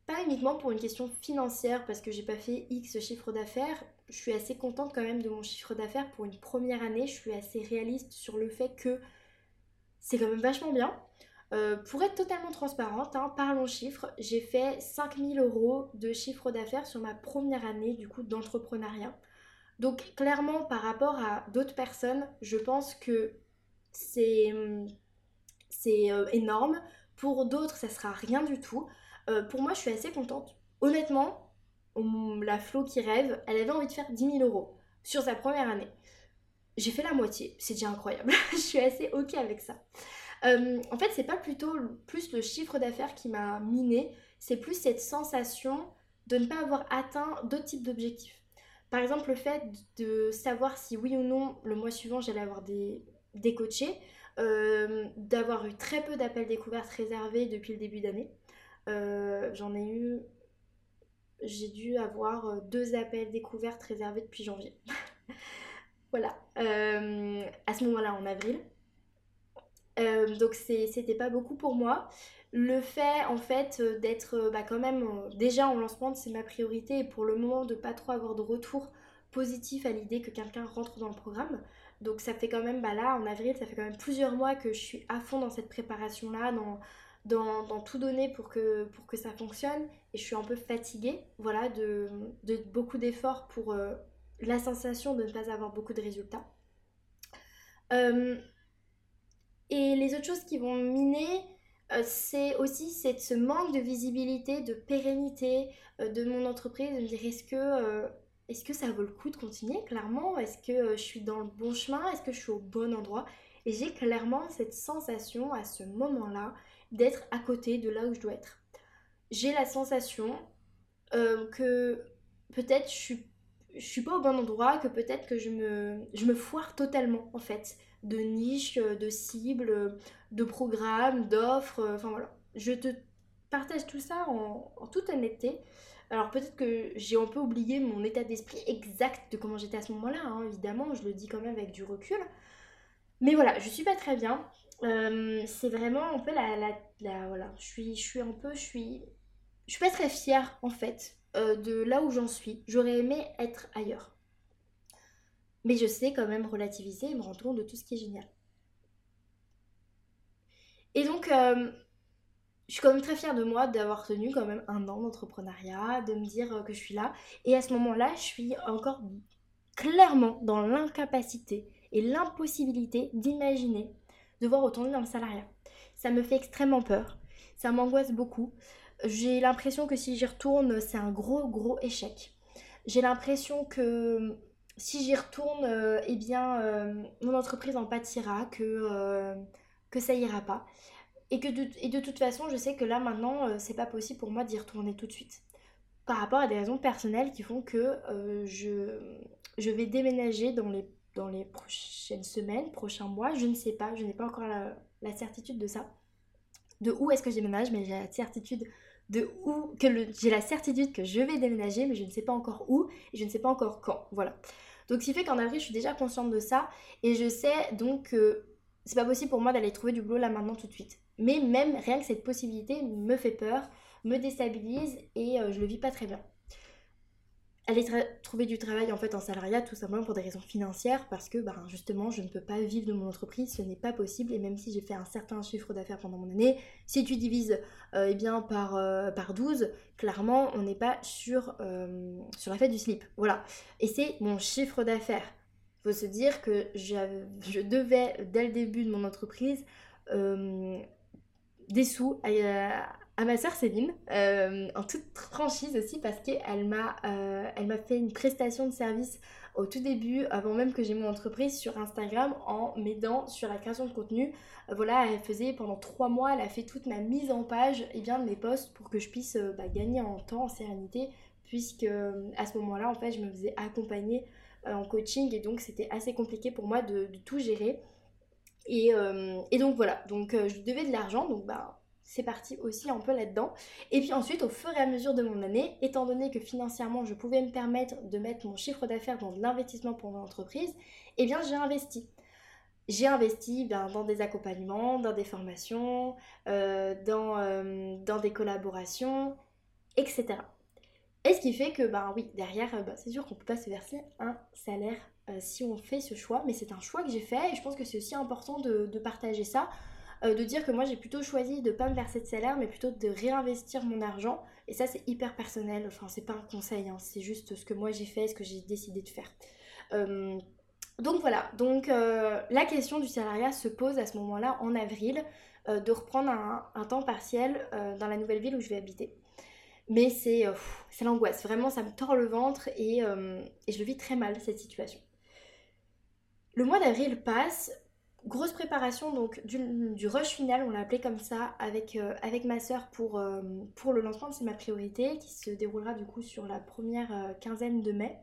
[SPEAKER 1] pas uniquement pour une question financière parce que j'ai pas fait X chiffre d'affaires, je suis assez contente quand même de mon chiffre d'affaires pour une première année. Je suis assez réaliste sur le fait que c'est quand même vachement bien. Euh, pour être totalement transparente, hein, parlons chiffres, j'ai fait 5000 euros de chiffre d'affaires sur ma première année du coup d'entrepreneuriat. Donc clairement par rapport à d'autres personnes, je pense que c'est c'est euh, énorme. Pour d'autres, ça sera rien du tout. Euh, pour moi, je suis assez contente. Honnêtement, la Flo qui rêve, elle avait envie de faire 10 000 euros sur sa première année. J'ai fait la moitié, c'est déjà incroyable. je suis assez ok avec ça. Euh, en fait, c'est pas plutôt plus le chiffre d'affaires qui m'a miné, c'est plus cette sensation de ne pas avoir atteint d'autres types d'objectifs. Par exemple, le fait de savoir si oui ou non le mois suivant j'allais avoir des, des coachés, euh, d'avoir eu très peu d'appels découvertes réservés depuis le début d'année. Euh, j'en ai eu j'ai dû avoir euh, deux appels découvertes réservés depuis janvier. voilà, à ce moment-là en avril. Donc c'était pas beaucoup pour moi. Le fait en fait d'être bah, quand même déjà en lancement, c'est ma priorité et pour le moment de pas trop avoir de retour positif à l'idée que quelqu'un rentre dans le programme. Donc ça fait quand même, bah là en avril, ça fait quand même plusieurs mois que je suis à fond dans cette préparation-là, dans, dans, tout donner pour que, pour que ça fonctionne et je suis un peu fatiguée, voilà, de, beaucoup d'efforts pour euh, la sensation de ne pas avoir beaucoup de résultats. Euh, et les autres choses qui vont miner, euh, c'est aussi ce manque de visibilité, de pérennité de mon entreprise, de me dire est-ce que, est-ce que ça vaut le coup de continuer clairement? Est-ce que je suis dans le bon chemin? Est-ce que je suis au bon endroit? Et j'ai clairement cette sensation à ce moment-là d'être à côté de là où je dois être. J'ai la sensation euh, que peut-être je suis, suis pas au bon endroit, que peut-être que je me, je me foire totalement en fait de niches, de cibles, de programmes, d'offres, enfin voilà. Je te partage tout ça en, en toute honnêteté. Alors peut-être que j'ai un peu oublié mon état d'esprit exact de comment j'étais à ce moment-là, hein, évidemment, je le dis quand même avec du recul. Mais voilà, je suis pas très bien. Euh, c'est vraiment un peu la, la, voilà, je suis, je suis un peu, je suis, je suis pas très fière en fait euh, de là où j'en suis. J'aurais aimé être ailleurs, mais je sais quand même relativiser et me rendre compte de tout ce qui est génial. Et donc, euh, je suis quand même très fière de moi d'avoir tenu quand même un an d'entrepreneuriat, de me dire que je suis là. Et à ce moment-là, je suis encore clairement dans l'incapacité et l'impossibilité d'imaginer devoir retourner dans le salariat. Ça me fait extrêmement peur, ça m'angoisse beaucoup. J'ai l'impression que si j'y retourne, c'est un gros gros échec. J'ai l'impression que si j'y retourne, euh, eh bien, euh, mon entreprise en pâtira, que, euh, que ça ira pas. Et que de, et de toute façon, je sais que là maintenant, c'est pas possible pour moi d'y retourner tout de suite. Par rapport à des raisons personnelles qui font que je, je vais déménager dans les dans les prochaines semaines, prochains mois. Je ne sais pas, je n'ai pas encore la, certitude de ça. De où est-ce que je déménage, mais j'ai la certitude de où que j'ai la certitude que je vais déménager, mais je ne sais pas encore où et je ne sais pas encore quand. Voilà. Donc ce qui fait qu'en avril, je suis déjà consciente de ça et je sais donc que c'est pas possible pour moi d'aller trouver du boulot là maintenant tout de suite. Mais même rien que cette possibilité me fait peur, me déstabilise et euh, je le vis pas très bien aller trouver du travail en fait en salariat tout simplement pour des raisons financières parce que ben, justement je ne peux pas vivre de mon entreprise, ce n'est pas possible et même si j'ai fait un certain chiffre d'affaires pendant mon année, si tu divises euh, eh bien par, euh, par 12, clairement on n'est pas sur, euh, sur la fête du slip. Voilà. Et c'est mon chiffre d'affaires. Se dire que je devais dès le début de mon entreprise des sous à, à ma soeur Céline, euh, en toute franchise aussi, parce qu'elle m'a euh, elle m'a fait une prestation de service au tout début, avant même que j'ai mon entreprise sur Instagram, en m'aidant sur la création de contenu. Euh, voilà, elle faisait pendant trois mois, elle a fait toute ma mise en page et bien, de mes posts pour que je puisse bah, gagner en temps, en sérénité, puisque à ce moment-là, en fait, je me faisais accompagner en coaching et donc c'était assez compliqué pour moi de, tout gérer. Et, et, donc voilà, donc je devais de l'argent, donc bah c'est parti aussi un peu là-dedans. Et puis ensuite, au fur et à mesure de mon année, étant donné que financièrement, je pouvais me permettre de mettre mon chiffre d'affaires dans de l'investissement pour mon entreprise, eh bien, j'ai investi. J'ai investi ben, dans des accompagnements, dans des formations, euh, dans, euh, dans des collaborations, etc. Et ce qui fait que, ben oui, derrière, ben, c'est sûr qu'on ne peut pas se verser un salaire si on fait ce choix, mais c'est un choix que j'ai fait et je pense que c'est aussi important de partager ça euh, de dire que moi j'ai plutôt choisi de pas me verser de salaire mais plutôt de réinvestir mon argent et ça c'est hyper personnel, enfin c'est pas un conseil, hein. c'est juste ce que moi j'ai fait, ce que j'ai décidé de faire. Euh, donc voilà, donc euh, la question du salariat se pose à ce moment-là en avril de reprendre un, temps partiel dans la nouvelle ville où je vais habiter. Mais c'est l'angoisse, vraiment ça me tord le ventre et, et je le vis très mal cette situation. Le mois d'avril passe, grosse préparation donc du, rush final, on l'a appelé comme ça, avec, euh, ma soeur pour, euh, pour le lancement de C'est ma priorité, qui se déroulera du coup sur la première euh, quinzaine de mai.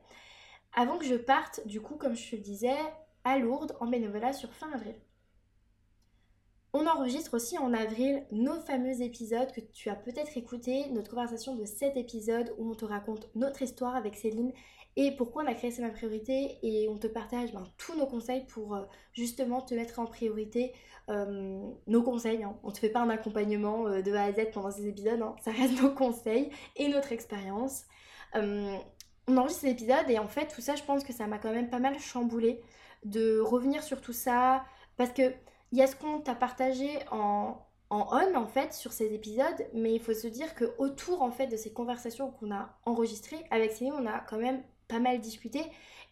[SPEAKER 1] Avant que je parte, du coup, comme je te le disais, à Lourdes en bénévolat sur fin avril. On enregistre aussi en avril nos fameux épisodes que tu as peut-être écouté, notre conversation de cet épisode où on te raconte notre histoire avec Céline et pourquoi on a créé C'est ma priorité et on te partage ben, tous nos conseils pour euh, justement te mettre en priorité. Euh, nos conseils, hein. on ne te fait pas un accompagnement euh, de A à Z pendant ces épisodes, hein. ça reste nos conseils et notre expérience. on enregistre ces épisodes et en fait tout ça je pense que ça m'a quand même pas mal chamboulé de revenir sur tout ça parce que il y a ce qu'on t'a partagé en, en on en fait sur ces épisodes, mais il faut se dire que autour en fait de ces conversations qu'on a enregistrées avec Céline, on a quand même pas mal discuté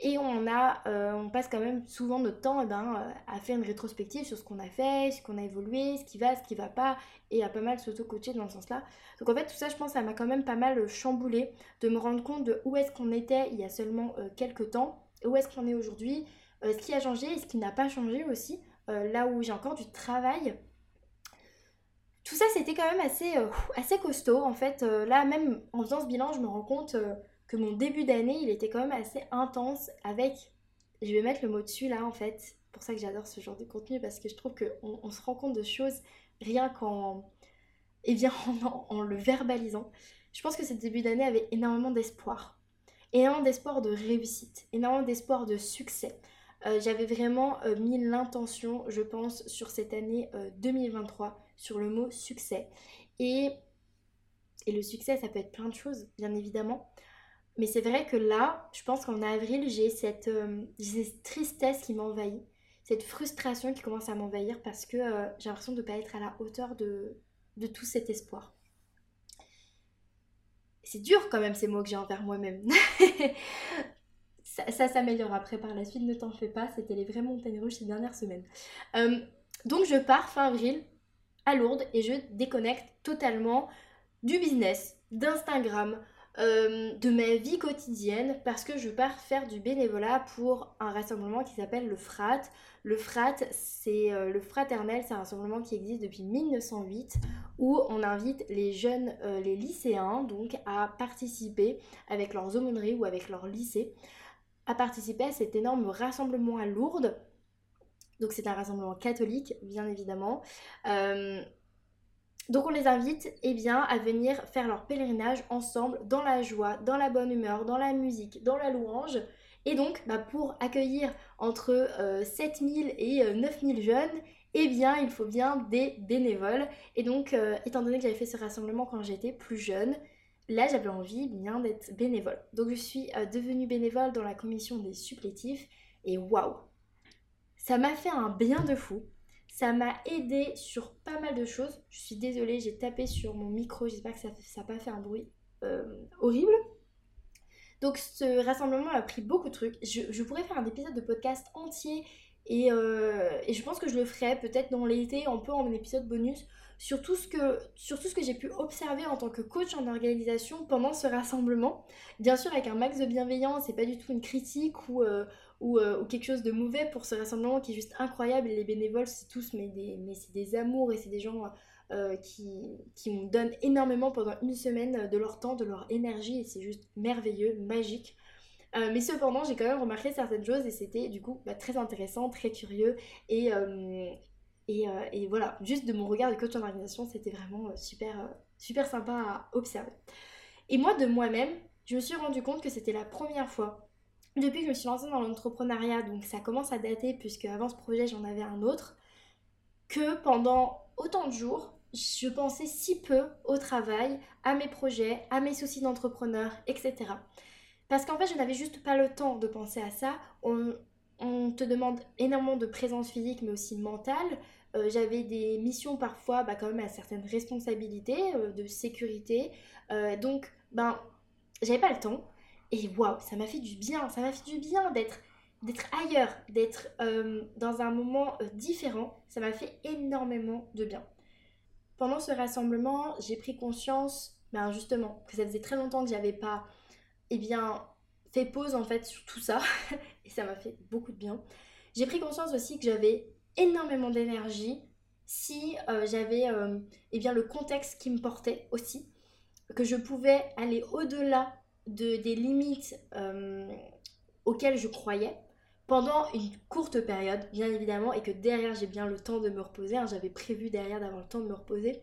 [SPEAKER 1] et on a euh, on passe quand même souvent notre temps eh ben, euh, à faire une rétrospective sur ce qu'on a fait, ce qu'on a évolué, ce qui va, ce qui va pas et à pas mal s'auto-coacher dans ce sens-là. Donc en fait tout ça je pense ça m'a quand même pas mal chamboulé de me rendre compte de où est-ce qu'on était il y a seulement euh, quelques temps, où est-ce qu'on est aujourd'hui, ce qui a changé et ce qui n'a pas changé aussi, là où j'ai encore du travail tout ça, c'était quand même assez, euh, assez costaud. En fait, euh, là, même en faisant ce bilan, je me rends compte euh, que mon début d'année, il était quand même assez intense avec... Je vais mettre le mot dessus, là, en fait. Pour ça que j'adore ce genre de contenu, parce que je trouve qu'on on se rend compte de choses rien qu'en... Eh bien, en, en, le verbalisant. Je pense que ce début d'année avait énormément d'espoir. Énormément d'espoir de réussite. Énormément d'espoir de succès. J'avais vraiment mis l'intention, je pense, sur cette année 2023 sur le mot succès. Et, et le succès, ça peut être plein de choses, bien évidemment. Mais c'est vrai que là, je pense qu'en avril, j'ai cette, euh, cette, tristesse qui m'envahit, cette frustration qui commence à m'envahir parce que euh, j'ai l'impression de ne pas être à la hauteur de, de tout cet espoir. C'est dur quand même ces mots que j'ai envers moi-même. ça, s'améliore après par la suite, ne t'en fais pas, c'était les vraies montagnes rouges ces dernières semaines. Euh, donc je pars fin avril à Lourdes et je déconnecte totalement du business, d'Instagram, euh, de ma vie quotidienne parce que je pars faire du bénévolat pour un rassemblement qui s'appelle le FRAT. Le FRAT, c'est euh, le fraternel, c'est un rassemblement qui existe depuis 1908 où on invite les jeunes, les lycéens, donc à participer avec leurs aumôneries ou avec leur lycée, à participer à cet énorme rassemblement à Lourdes donc c'est un rassemblement catholique, bien évidemment. Euh, donc on les invite eh à venir faire leur pèlerinage ensemble dans la joie, dans la bonne humeur, dans la musique, dans la louange. Et donc bah, pour accueillir entre 7000 euh, et 9000 euh, jeunes, eh bien il faut bien des bénévoles. Et donc étant donné que j'avais fait ce rassemblement quand j'étais plus jeune, là j'avais envie bien d'être bénévole. Donc je suis devenue bénévole dans la commission des supplétifs et waouh ça m'a fait un bien de fou. Ça m'a aidé sur pas mal de choses. Je suis désolée, j'ai tapé sur mon micro. J'espère que ça n'a pas fait un bruit euh, horrible. Donc ce rassemblement a pris beaucoup de trucs. Je, pourrais faire un épisode de podcast entier et, euh, et je pense que je le ferai peut-être dans l'été, un peu en épisode bonus, sur tout ce que, ce que j'ai pu observer en tant que coach en organisation pendant ce rassemblement. Bien sûr avec un max de bienveillance, c'est pas du tout une critique ou, euh, euh, ou, quelque chose de mauvais pour ce rassemblement qui est juste incroyable. Et les bénévoles, c'est tous mais des, mais c'est des amours et c'est des gens euh, qui, qui me donnent énormément pendant une semaine de leur temps, de leur énergie et c'est juste merveilleux, magique. Mais cependant, j'ai quand même remarqué certaines choses et c'était du coup bah, très intéressant, très curieux et, et, et, voilà, juste de mon regard de coach en organisation, c'était vraiment super, super sympa à observer. Et moi, de moi-même, je me suis rendu compte que c'était la première fois depuis que je me suis lancée dans l'entrepreneuriat, donc ça commence à dater puisque avant ce projet j'en avais un autre, que pendant autant de jours, je pensais si peu au travail, à mes projets, à mes soucis d'entrepreneur, etc. Parce qu'en fait, je n'avais juste pas le temps de penser à ça. Te demande énormément de présence physique, mais aussi mentale. Euh, j'avais des missions parfois, bah, quand même à certaines responsabilités euh, de sécurité. Euh, donc, ben, j'avais pas le temps. Et waouh, ça m'a fait du bien, ça m'a fait du bien d'être ailleurs, d'être dans un moment différent. Ça m'a fait énormément de bien. Pendant ce rassemblement, j'ai pris conscience, ben justement, que ça faisait très longtemps que j'avais pas, eh bien, fait pause en fait sur tout ça. et ça m'a fait beaucoup de bien. J'ai pris conscience aussi que j'avais énormément d'énergie si euh, j'avais eh bien le contexte qui me portait aussi que je pouvais aller au-delà de, des limites euh, auxquelles je croyais pendant une courte période, bien évidemment, et que derrière j'ai bien le temps de me reposer. Hein, j'avais prévu derrière d'avoir le temps de me reposer.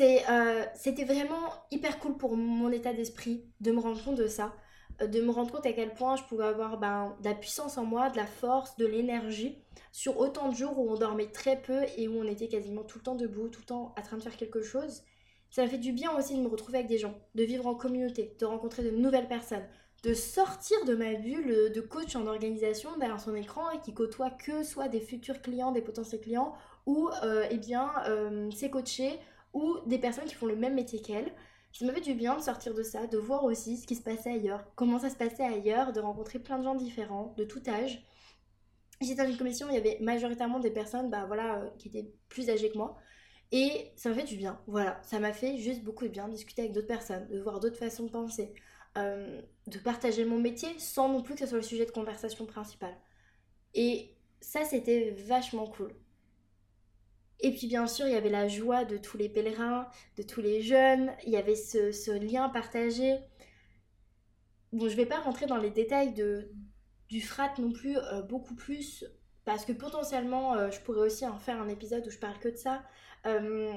[SPEAKER 1] Euh, c'était vraiment hyper cool pour mon état d'esprit de me rendre compte de ça, euh, de me rendre compte à quel point je pouvais avoir ben, de la puissance en moi, de la force, de l'énergie sur autant de jours où on dormait très peu et où on était quasiment tout le temps debout, tout le temps à train de faire quelque chose. Ça fait du bien aussi de me retrouver avec des gens, de vivre en communauté, de rencontrer de nouvelles personnes, de sortir de ma bulle de coach en organisation derrière son écran et qui côtoie que soit des futurs clients, des potentiels clients ou eh bien ses coachés ou des personnes qui font le même métier qu'elle. Ça m'a fait du bien de sortir de ça, de voir aussi ce qui se passait ailleurs, comment ça se passait ailleurs, de rencontrer plein de gens différents, de tout âge. J'étais dans une commission où il y avait majoritairement des personnes bah, voilà, qui étaient plus âgées que moi. Et ça m'a fait du bien, voilà. Ça m'a fait juste beaucoup de bien de discuter avec d'autres personnes, de voir d'autres façons de penser, euh, de partager mon métier sans non plus que ce soit le sujet de conversation principal. Et ça, c'était vachement cool. Et puis bien sûr, il y avait la joie de tous les pèlerins, de tous les jeunes, il y avait ce, lien partagé. Bon, je vais pas rentrer dans les détails de, du frat non plus, euh, beaucoup plus, parce que potentiellement, euh, je pourrais aussi en faire un épisode où je parle que de ça. Euh,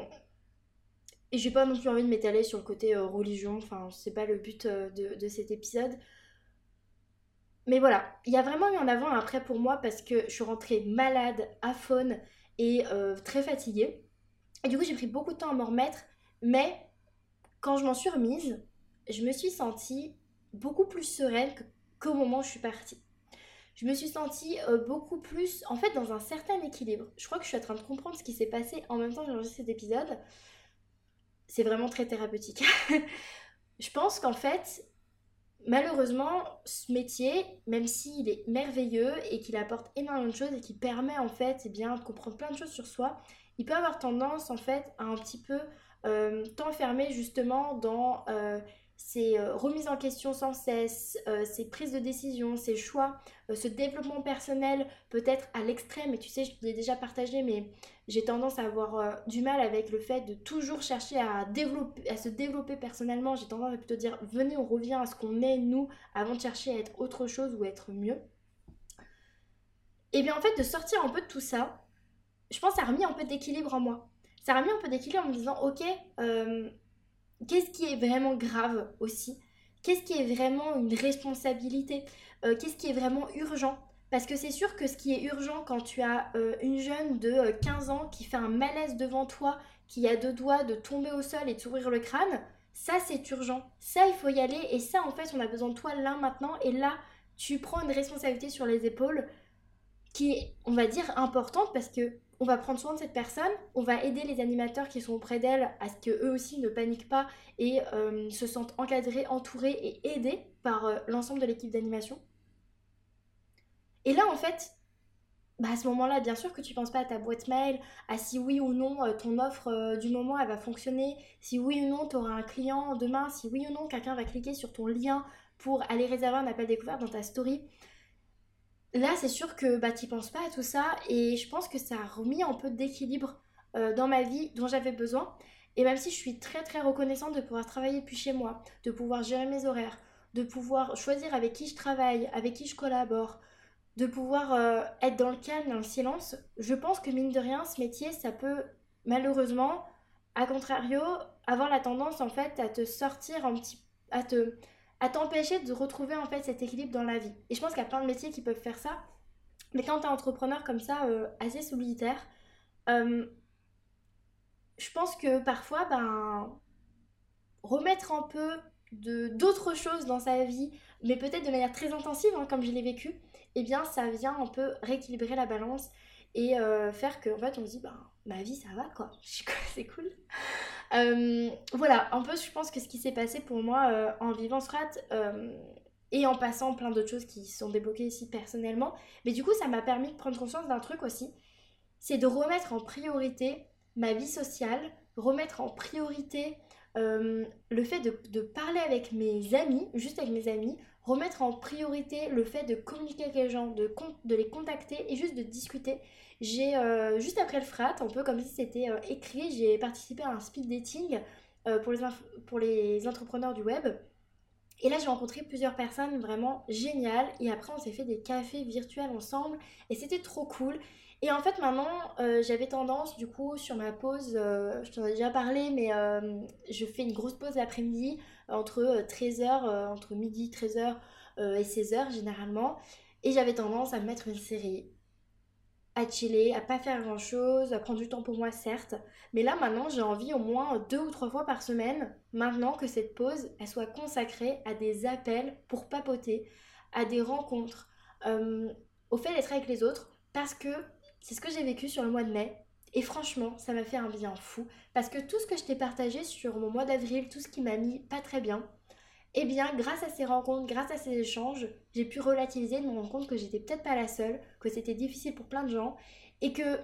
[SPEAKER 1] et j'ai pas non plus envie de m'étaler sur le côté euh, religion, enfin, c'est pas le but de, cet épisode. Mais voilà, il y a vraiment eu un avant et après pour moi parce que je suis rentrée malade, aphone et très fatiguée. Et du coup, j'ai pris beaucoup de temps à m'en remettre, mais quand je m'en suis remise, je me suis sentie beaucoup plus sereine qu'au moment où je suis partie je me suis sentie euh, beaucoup plus, en fait, dans un certain équilibre. Je crois que je suis en train de comprendre ce qui s'est passé en même temps que j'ai enregistré cet épisode. C'est vraiment très thérapeutique. je pense qu'en fait, malheureusement, ce métier, même s'il est merveilleux et qu'il apporte énormément de choses et qui permet en fait eh bien, de comprendre plein de choses sur soi, il peut avoir tendance en fait à un petit peu euh, t'enfermer justement dans euh, ces euh, remises en question sans cesse, euh, ces prises de décision, ces choix, euh, ce développement personnel peut-être à l'extrême, et tu sais, je l'ai déjà partagé, mais j'ai tendance à avoir du mal avec le fait de toujours chercher à, développer, à se développer personnellement. J'ai tendance à plutôt dire, venez, on revient à ce qu'on est, nous, avant de chercher à être autre chose ou être mieux. Et bien en fait, de sortir un peu de tout ça, je pense que ça a remis un peu d'équilibre en moi. Ça a remis un peu d'équilibre en me disant, ok, qu'est-ce qui est vraiment grave aussi? Qu'est-ce qui est vraiment une responsabilité? Euh, Qu'est-ce qui est vraiment urgent? Parce que c'est sûr que ce qui est urgent quand tu as euh, une jeune de 15 euh, ans qui fait un malaise devant toi, qui a deux doigts de tomber au sol et de s'ouvrir le crâne, ça c'est urgent. Ça il faut y aller et ça en fait on a besoin de toi là maintenant et là tu prends une responsabilité sur les épaules qui est on va dire importante parce que on va prendre soin de cette personne, on va aider les animateurs qui sont auprès d'elle à ce qu'eux aussi ne paniquent pas et euh, se sentent encadrés, entourés et aidés par euh, l'ensemble de l'équipe d'animation. Et là, en fait, bah, à ce moment-là, bien sûr que tu penses pas à ta boîte mail, à si oui ou non euh, ton offre du moment elle va fonctionner, si oui ou non tu auras un client demain, si oui ou non quelqu'un va cliquer sur ton lien pour aller réserver un appel découvert dans ta story là, c'est sûr que bah, tu penses pas à tout ça et je pense que ça a remis un peu d'équilibre euh, dans ma vie dont j'avais besoin. Et même si je suis très très reconnaissante de pouvoir travailler depuis chez moi, de pouvoir gérer mes horaires, de pouvoir choisir avec qui je travaille, avec qui je collabore, de pouvoir euh, être dans le calme, dans le silence, je pense que mine de rien, ce métier, ça peut malheureusement, à contrario, avoir la tendance en fait à te sortir un petit, à te à t'empêcher de retrouver en fait cet équilibre dans la vie. Et je pense qu'il y a plein de métiers qui peuvent faire ça. Mais quand tu es entrepreneur comme ça, euh, assez solitaire, euh, je pense que parfois, ben, remettre un peu d'autres choses dans sa vie, mais peut-être de manière très intensive, hein, comme je l'ai vécu, eh bien, ça vient un peu rééquilibrer la balance et euh, faire qu'en fait, on se dit, ben, ma vie, ça va, quoi. C'est cool. Euh, voilà, un peu, je pense que ce qui s'est passé pour moi euh, en vivant Strat euh, et en passant plein d'autres choses qui sont débloquées ici personnellement. Mais du coup, ça m'a permis de prendre conscience d'un truc aussi. C'est de remettre en priorité ma vie sociale, remettre en priorité le fait de, parler avec mes amis, juste avec mes amis, remettre en priorité le fait de communiquer avec les gens, de, de les contacter et juste de discuter. J'ai, euh, juste après le frat, un peu comme si c'était euh, écrit, j'ai participé à un speed dating euh, pour, les pour les entrepreneurs du web. Et là, j'ai rencontré plusieurs personnes vraiment géniales. Et après, on s'est fait des cafés virtuels ensemble. Et c'était trop cool. Et en fait, maintenant, j'avais tendance, du coup, sur ma pause, je t'en ai déjà parlé, mais je fais une grosse pause l'après-midi, entre 13h, entre midi, 13h et 16h généralement. Et j'avais tendance à mettre une série à chiller, à pas faire grand chose, à prendre du temps pour moi certes, mais là maintenant j'ai envie au moins deux ou trois fois par semaine, maintenant que cette pause elle soit consacrée à des appels pour papoter, à des rencontres, euh, au fait d'être avec les autres, parce que c'est ce que j'ai vécu sur le mois de mai. Et franchement, ça m'a fait un bien fou. Parce que tout ce que je t'ai partagé sur mon mois d'avril, tout ce qui m'a mis pas très bien, eh bien, grâce à ces rencontres, grâce à ces échanges, j'ai pu relativiser, me rendre compte que j'étais peut-être pas la seule, que c'était difficile pour plein de gens, et que,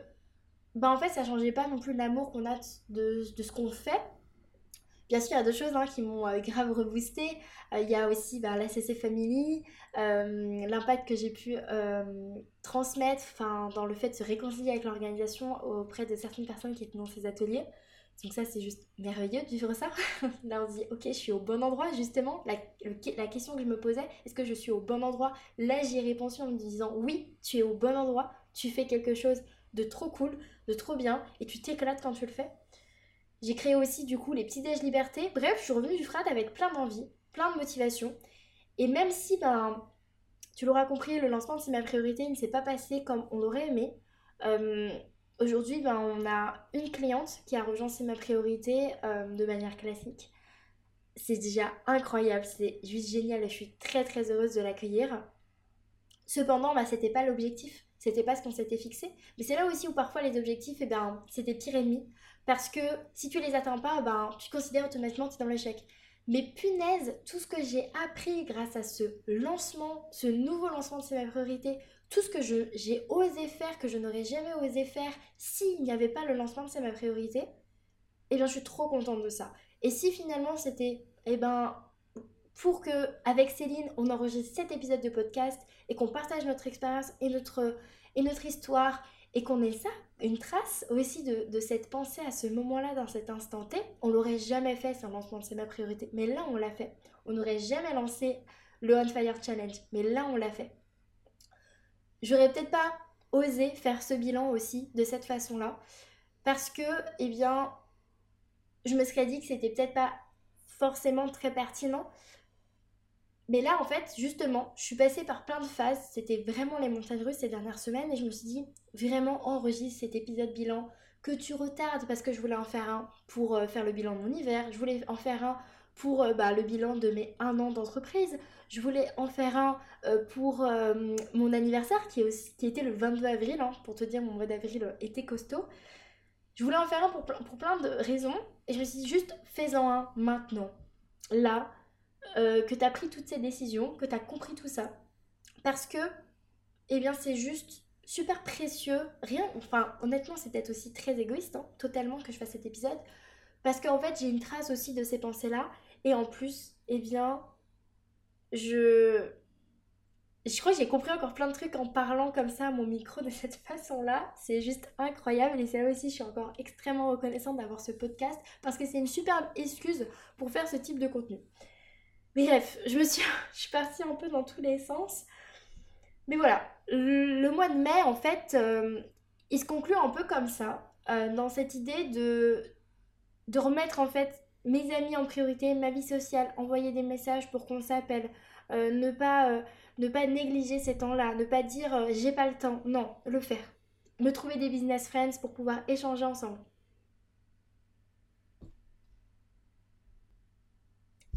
[SPEAKER 1] bah en fait, ça changeait pas non plus l'amour qu'on a de, ce qu'on fait. Bien sûr, il y a d'autres choses hein, qui m'ont euh, grave reboosté. Euh, il y a aussi bah, la CC Family, euh, l'impact que j'ai pu transmettre dans le fait de se réconcilier avec l'organisation auprès de certaines personnes qui étaient dans ces ateliers. Donc ça, c'est juste merveilleux de vivre ça. Là, on se dit, ok, je suis au bon endroit, justement. La, la question que je me posais, est-ce que je suis au bon endroit? Là, j'y ai répondu en me disant, oui, tu es au bon endroit, tu fais quelque chose de trop cool, de trop bien, et tu t'éclates quand tu le fais. J'ai créé aussi, du coup, les petits déj liberté. Bref, je suis revenue du frat avec plein d'envie, plein de motivation. Et même si, ben, tu l'auras compris, le lancement de ma priorité ne s'est pas passé comme on l'aurait aimé, euh, Aujourd'hui, ben, on a une cliente qui a rejoint C'est ma priorité euh, de manière classique. C'est déjà incroyable, c'est juste génial et je suis très très heureuse de l'accueillir. Cependant, ben, c'était pas l'objectif, c'était pas ce qu'on s'était fixé. Mais c'est là aussi où parfois les objectifs, eh ben, c'est. Parce que si tu les atteins pas, ben, tu considères automatiquement que tu es dans l'échec. Mais punaise, tout ce que j'ai appris grâce à ce lancement, ce nouveau lancement de C'est ma tout ce que j'ai osé faire, que je n'aurais jamais osé faire s'il n'y avait pas le lancement de C'est ma priorité, et eh bien je suis trop contente de ça. Et si finalement c'était, eh ben, pour que avec Céline, on enregistre cet épisode de podcast et qu'on partage notre expérience et notre, et notre histoire et qu'on ait ça, une trace aussi de, de cette pensée à ce moment-là, dans cet instant T, on l'aurait jamais fait sans lancement de C'est ma priorité. Mais là, on l'a fait. On n'aurait jamais lancé le On Fire Challenge. Mais là, on l'a fait j'aurais peut-être pas osé faire ce bilan aussi de cette façon-là. Parce que, eh bien, je me serais dit que c'était peut-être pas forcément très pertinent. Mais là, en fait, justement, je suis passée par plein de phases. C'était vraiment les montagnes russes ces dernières semaines. Et je me suis dit, vraiment, enregistre cet épisode bilan que tu retardes parce que je voulais en faire un pour euh, faire le bilan de mon hiver. Je voulais en faire un pour euh, bah, le bilan de mes un an d'entreprise. Je voulais en faire un euh, pour euh, mon anniversaire qui, qui, était le 22 avril, hein, pour te dire mon mois d'avril était costaud. Je voulais en faire un pour, pour, plein de raisons et je me suis dit juste fais-en un maintenant, là, que tu as pris toutes ces décisions, que tu as compris tout ça. Parce que, eh bien, c'est juste super précieux. Rien, enfin, honnêtement, c'est peut-être aussi très égoïste, hein, totalement, que je fasse cet épisode. Parce qu'en fait, j'ai une trace aussi de ces pensées-là. Et en plus, eh bien, je... Je crois que j'ai compris encore plein de trucs en parlant comme ça à mon micro de cette façon-là. C'est juste incroyable et c'est là aussi je suis encore extrêmement reconnaissante d'avoir ce podcast parce que c'est une superbe excuse pour faire ce type de contenu. Mais bref, je me suis, je suis partie un peu dans tous les sens. Mais voilà, le, mois de mai en fait, euh, il se conclut un peu comme ça, euh, dans cette idée de de remettre en fait mes amis en priorité, ma vie sociale, envoyer des messages pour qu'on s'appelle, euh, ne, pas, euh, ne pas négliger ces temps-là, ne pas dire euh, j'ai pas le temps, non, le faire. Me trouver des business friends pour pouvoir échanger ensemble.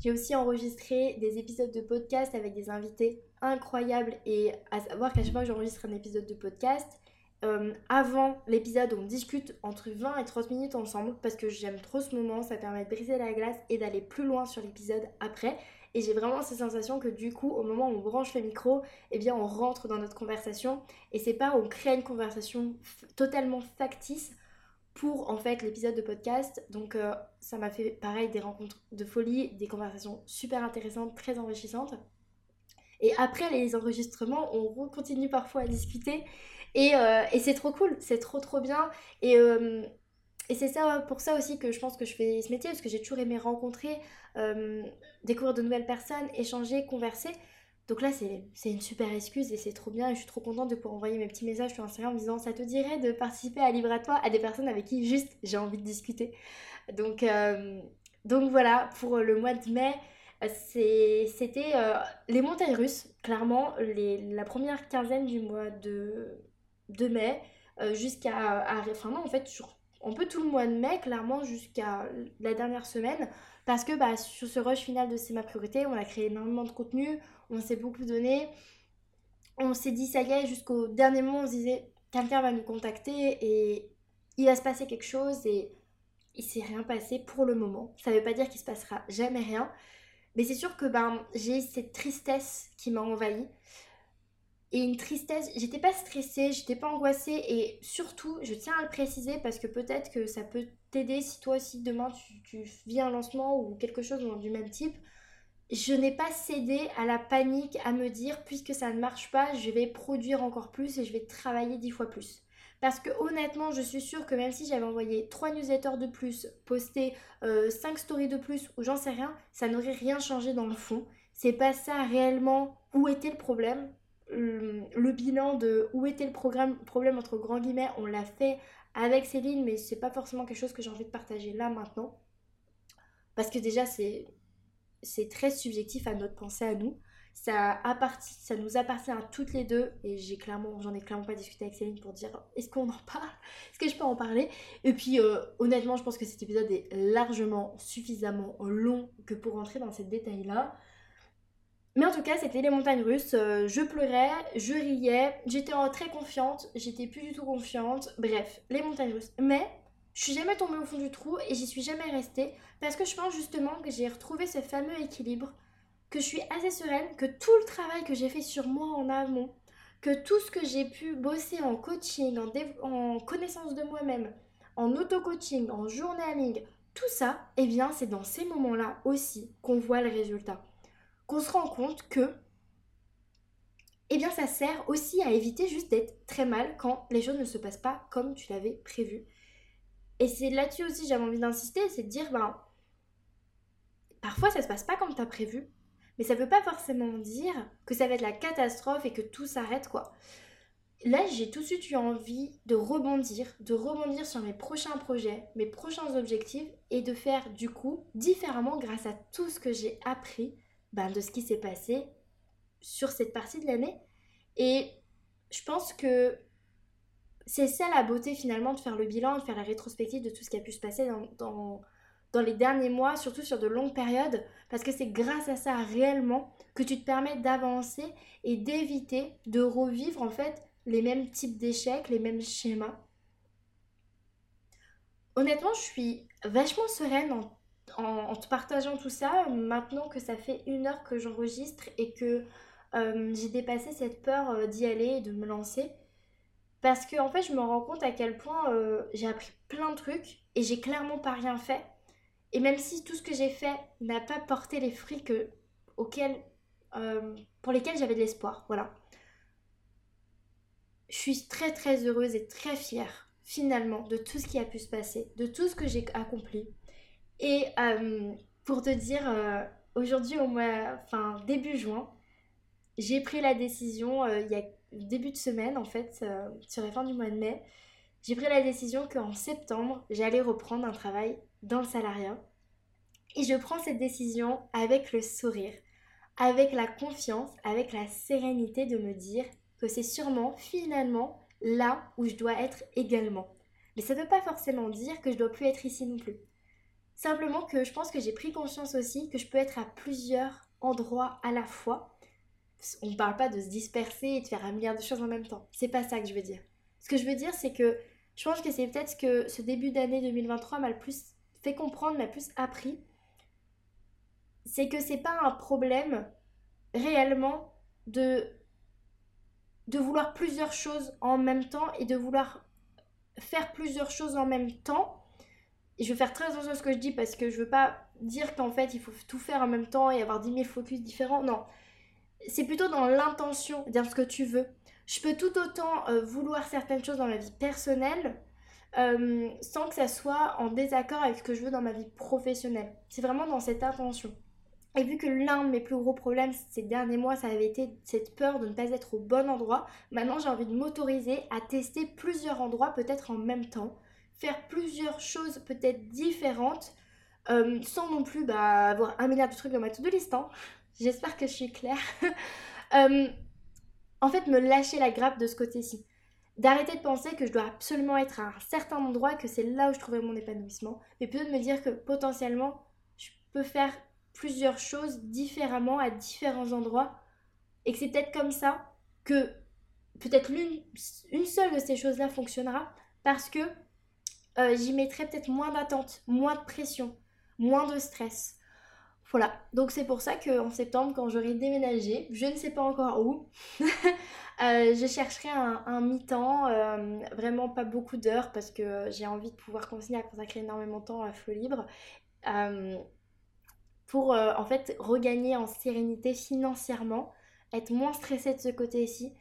[SPEAKER 1] J'ai aussi enregistré des épisodes de podcast avec des invités incroyables et à savoir qu'à chaque fois que j'enregistre un épisode de podcast, euh, avant l'épisode, on discute entre 20 et 30 minutes ensemble parce que j'aime trop ce moment, ça permet de briser la glace et d'aller plus loin sur l'épisode après. Et j'ai vraiment cette sensation que du coup, au moment où on branche le micro, eh bien on rentre dans notre conversation et c'est pas on crée une conversation totalement factice pour en fait l'épisode de podcast. Donc euh, ça m'a fait pareil des rencontres de folie, des conversations super intéressantes, très enrichissantes. Et après les enregistrements, on continue parfois à discuter euh, et, c'est trop cool, c'est trop trop bien. Et, euh, et c'est ça pour ça aussi que je pense que je fais ce métier, parce que j'ai toujours aimé rencontrer, euh, découvrir de nouvelles personnes, échanger, converser. Donc là, c'est une super excuse et c'est trop bien. Et je suis trop contente de pouvoir envoyer mes petits messages sur Instagram en me disant ça te dirait de participer à Libre à à des personnes avec qui juste j'ai envie de discuter. Donc, donc voilà, pour le mois de mai, c'était les montagnes russes, clairement, les, la première quinzaine du mois de, de mai euh, jusqu'à. Enfin, non, en fait, sur un peu tout le mois de mai, clairement, jusqu'à la dernière semaine. Parce que bah, sur ce rush final de C'est ma priorité, on a créé énormément de contenu, on s'est beaucoup donné. On s'est dit, ça y est, jusqu'au dernier moment, on se disait, quelqu'un va nous contacter. Et, il va se passer quelque chose et il s'est rien passé pour le moment. Ça veut pas dire qu'il se passera jamais rien. Mais c'est sûr que ben, j'ai cette tristesse qui m'a envahie. Et une tristesse, j'étais pas stressée, j'étais pas angoissée. Et surtout, je tiens à le préciser parce que peut-être que ça peut t'aider si toi aussi demain tu, vis un lancement ou quelque chose du même type. Je n'ai pas cédé à la panique à me dire puisque ça ne marche pas, je vais produire encore plus et je vais travailler dix fois plus. Parce que honnêtement, je suis sûre que même si j'avais envoyé 3 newsletters de plus, posté 5 euh, stories de plus ou j'en sais rien, ça n'aurait rien changé dans le fond. C'est pas ça réellement où était le problème. Le, bilan de où était le programme, problème entre grands guillemets, on l'a fait avec Céline, mais c'est pas forcément quelque chose que j'ai envie de partager là maintenant. Parce que déjà, c'est très subjectif à notre pensée à nous. Ça, ça nous appartient à toutes les deux et j'ai clairement, j'en ai clairement pas discuté avec Céline pour dire est-ce qu'on en parle, est-ce que je peux en parler? Et puis euh, honnêtement je pense que cet épisode est largement suffisamment long que pour rentrer dans ces détails là mais en tout cas c'était les montagnes russes, euh, je pleurais, je riais, j'étais très confiante, j'étais plus du tout confiante, bref les montagnes russes. Mais je suis jamais tombée au fond du trou et j'y suis jamais restée parce que je pense justement que j'ai retrouvé ce fameux équilibre que je suis assez sereine, que tout le travail que j'ai fait sur moi en amont, que tout ce que j'ai pu bosser en coaching, en, connaissance de moi-même, en auto-coaching, en journaling, tout ça, eh bien, c'est dans ces moments-là aussi qu'on voit le résultat. Qu'on se rend compte que, eh bien, ça sert aussi à éviter juste d'être très mal quand les choses ne se passent pas comme tu l'avais prévu. Et c'est là-dessus aussi j'avais envie d'insister, c'est de dire, ben, parfois ça se passe pas comme tu as prévu, mais ça veut pas forcément dire que ça va être la catastrophe et que tout s'arrête quoi. Là, j'ai tout de suite eu envie de rebondir, de rebondir sur mes prochains projets, mes prochains objectifs et de faire du coup différemment grâce à tout ce que j'ai appris ben, de ce qui s'est passé sur cette partie de l'année. Et je pense que c'est ça la beauté finalement de faire le bilan, de faire la rétrospective de tout ce qui a pu se passer dans dans les derniers mois, surtout sur de longues périodes, parce que c'est grâce à ça réellement que tu te permets d'avancer et d'éviter de revivre en fait les mêmes types d'échecs, les mêmes schémas. Honnêtement, je suis vachement sereine en, te partageant tout ça, maintenant que ça fait une heure que j'enregistre et que euh, j'ai dépassé cette peur euh, d'y aller et de me lancer. Parce que en fait, je me rends compte à quel point euh, j'ai appris plein de trucs et j'ai clairement pas rien fait et même si tout ce que j'ai fait n'a pas porté les fruits que, auxquels, pour lesquels j'avais de l'espoir, voilà. Je suis très très heureuse et très fière finalement de tout ce qui a pu se passer, de tout ce que j'ai accompli. Et euh, pour te dire, euh, aujourd'hui au mois, enfin début juin, j'ai pris la décision, il y a début de semaine en fait, sur la fin du mois de mai, j'ai pris la décision qu'en septembre, j'allais reprendre un travail dans le salariat. Et je prends cette décision avec le sourire, avec la confiance, avec la sérénité de me dire que c'est sûrement finalement là où je dois être également. Mais ça ne veut pas forcément dire que je dois plus être ici non plus. Simplement que je pense que j'ai pris conscience aussi que je peux être à plusieurs endroits à la fois. On ne parle pas de se disperser et de faire un milliard de choses en même temps. C'est pas ça que je veux dire. Ce que je veux dire, c'est que je pense que c'est peut-être ce que ce début d'année 2023 m'a le plus fait comprendre, m'a plus appris, c'est que c'est pas un problème réellement de de vouloir plusieurs choses en même temps et de vouloir faire plusieurs choses en même temps. Je veux faire très attention à ce que je dis parce que je veux pas dire qu'en fait il faut tout faire en même temps et avoir 10 000 focus différents. Non. C'est plutôt dans l'intention, dire ce que tu veux. Je peux tout autant euh, vouloir certaines choses dans ma vie personnelle euh, sans que ça soit en désaccord avec ce que je veux dans ma vie professionnelle. C'est vraiment dans cette intention. Et vu que l'un de mes plus gros problèmes ces derniers mois, ça avait été cette peur de ne pas être au bon endroit, maintenant j'ai envie de m'autoriser à tester plusieurs endroits peut-être en même temps, faire plusieurs choses peut-être différentes, euh, sans non plus bah, avoir un milliard de trucs dans ma to-do list. Hein. J'espère que je suis claire. Euh, en fait, me lâcher la grappe de ce côté-ci d'arrêter de penser que je dois absolument être à un certain endroit, que c'est là où je trouverai mon épanouissement, mais plutôt de me dire que potentiellement, je peux faire plusieurs choses différemment à différents endroits, et que c'est peut-être comme ça que peut-être l'une une seule de ces choses-là fonctionnera, parce que euh, j'y mettrai peut-être moins d'attente, moins de pression, moins de stress. Voilà, donc c'est pour ça qu'en septembre, quand j'aurai déménagé, je ne sais pas encore où, euh, je chercherai un, mi-temps, euh, vraiment pas beaucoup d'heures parce que j'ai envie de pouvoir continuer à consacrer énormément de temps à Flow Libre. pour en fait regagner en sérénité financièrement, être moins stressée de ce côté-ci.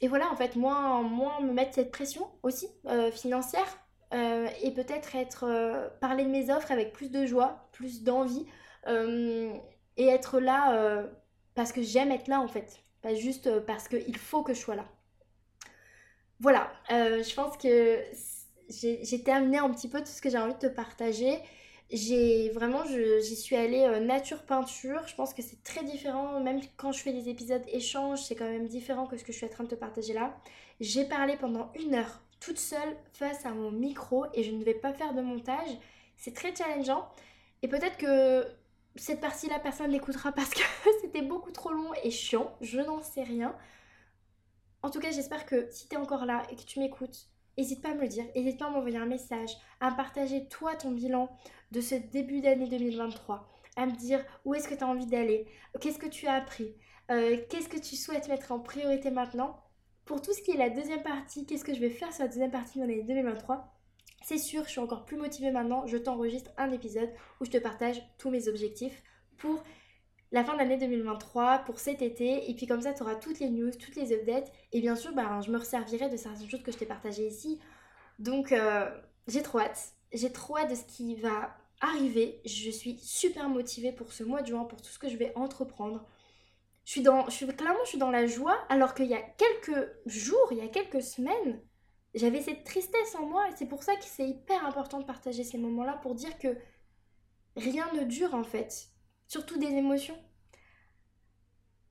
[SPEAKER 1] Et voilà, en fait, moins, me mettre cette pression aussi financière euh, et peut-être être, euh, parler de mes offres avec plus de joie, plus d'envie euh, et être là parce que j'aime être là en fait, pas juste parce qu'il faut que je sois là. Voilà, je pense que j'ai terminé un petit peu tout ce que j'ai envie de te partager. J'ai vraiment, j'y suis allée nature peinture. Je pense que c'est très différent, même quand je fais des épisodes échanges, c'est quand même différent que ce que je suis en train de te partager là. J'ai parlé pendant une heure toute seule face à mon micro et je ne vais pas faire de montage. C'est très challengeant. Et peut-être que cette partie-là, personne l'écoutera parce que c'était beaucoup trop long et chiant. Je n'en sais rien. En tout cas, j'espère que si tu es encore là et que tu m'écoutes, n'hésite pas à me le dire. N'hésite pas à m'envoyer un message, à partager toi ton bilan de ce début d'année 2023. À me dire où est-ce que tu as envie d'aller, qu'est-ce que tu as appris, euh, qu'est-ce que tu souhaites mettre en priorité maintenant pour tout ce qui est la deuxième partie, qu'est-ce que je vais faire sur la deuxième partie de l'année 2023 c'est sûr, je suis encore plus motivée maintenant. Je t'enregistre un épisode où je te partage tous mes objectifs pour la fin de l'année 2023, pour cet été. Et puis comme ça, tu auras toutes les news, toutes les updates. Et bien sûr, bah, je me resservirai de certaines choses que je t'ai partagées ici. Donc euh, j'ai trop hâte. J'ai trop hâte de ce qui va arriver. Je suis super motivée pour ce mois de juin, pour tout ce que je vais entreprendre je suis dans, je suis, clairement, je suis dans la joie, alors qu'il y a quelques jours, il y a quelques semaines, j'avais cette tristesse en moi, c'est pour ça que c'est hyper important de partager ces moments-là pour dire que rien ne dure en fait, surtout des émotions.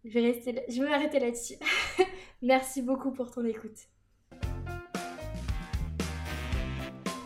[SPEAKER 1] Je vais, rester je vais m'arrêter là-dessus. Merci beaucoup pour ton écoute.